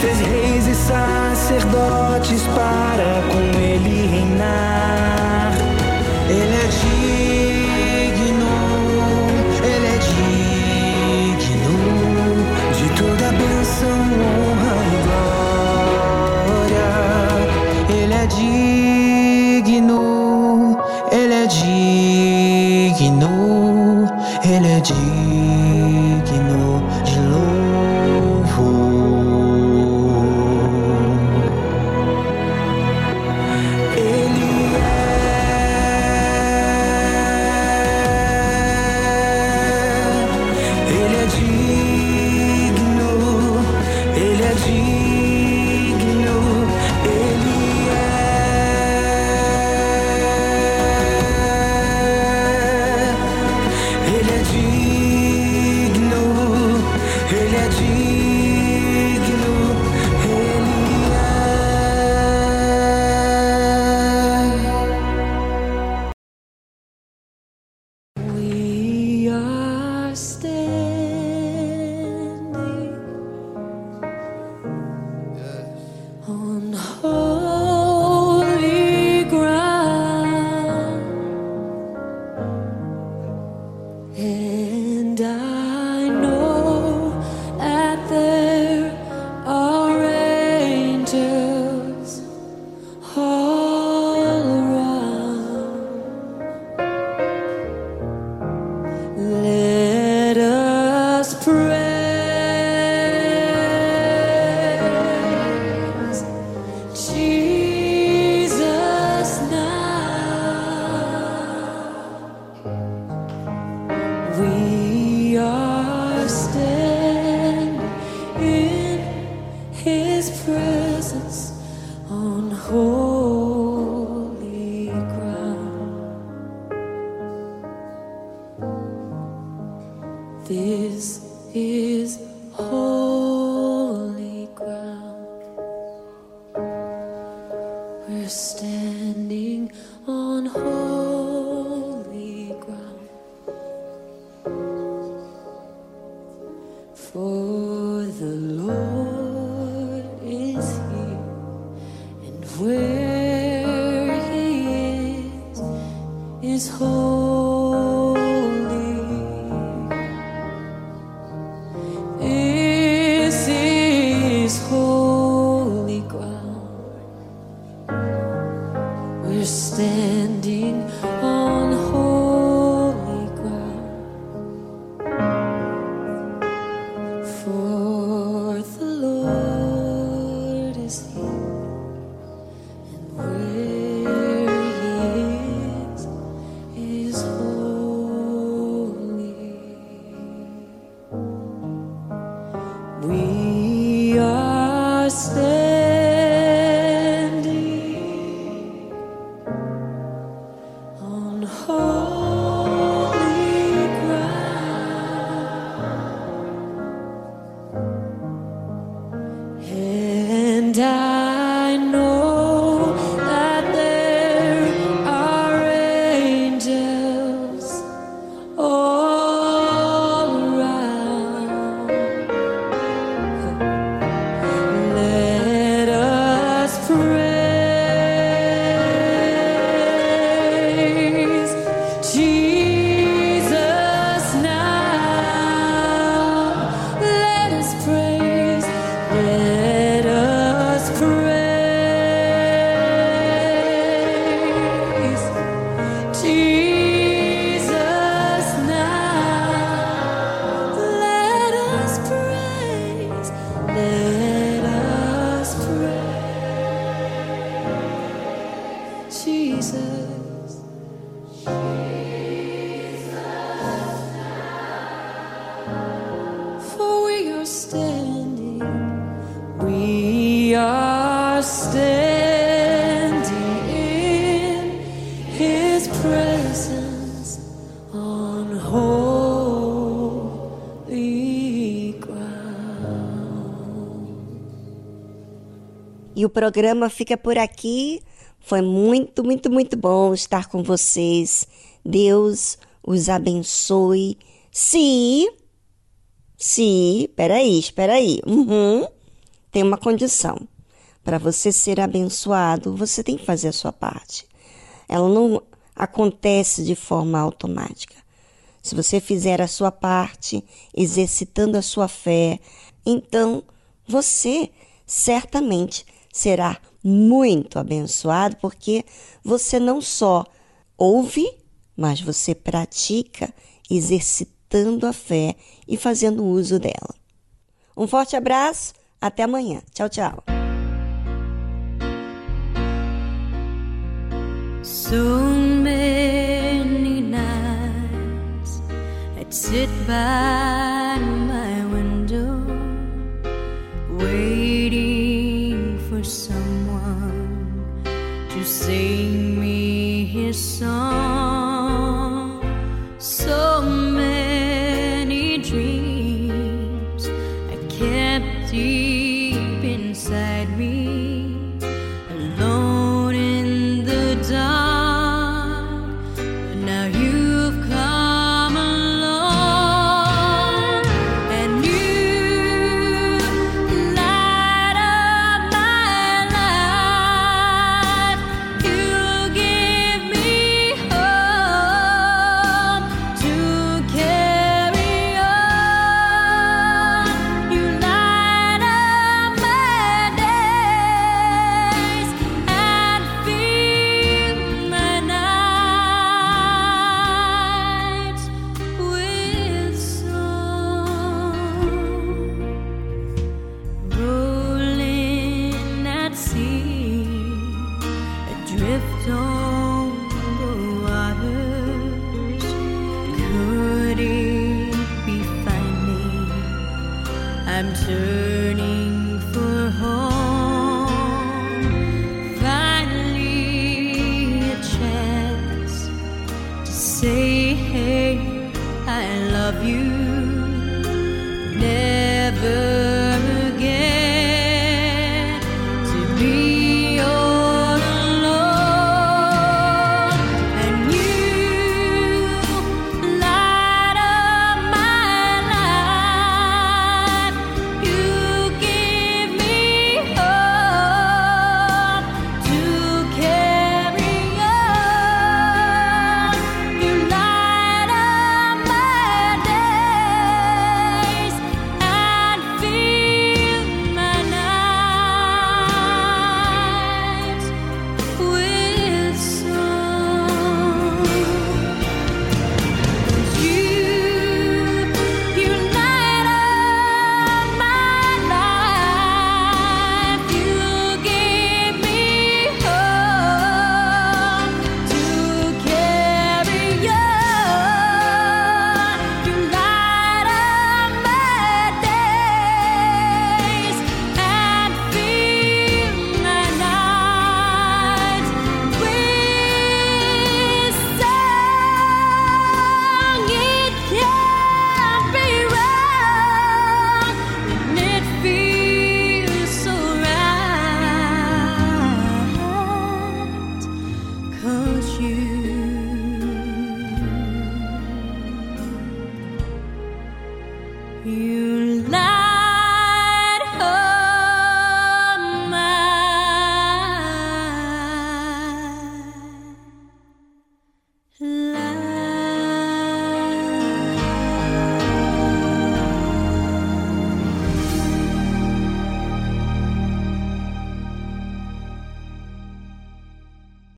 fez reis e sacerdotes para com ele reinar. Ele é digno, ele é digno de toda a benção. E o programa fica por aqui. Foi muito, muito, muito bom estar com vocês. Deus os abençoe. Se, se, peraí, espera aí. Uhum. Tem uma condição. Para você ser abençoado, você tem que fazer a sua parte. Ela não acontece de forma automática. Se você fizer a sua parte, exercitando a sua fé, então você certamente será muito abençoado, porque você não só ouve, mas você pratica, exercitando a fé e fazendo uso dela. Um forte abraço, até amanhã. Tchau, tchau. So many nights I'd sit by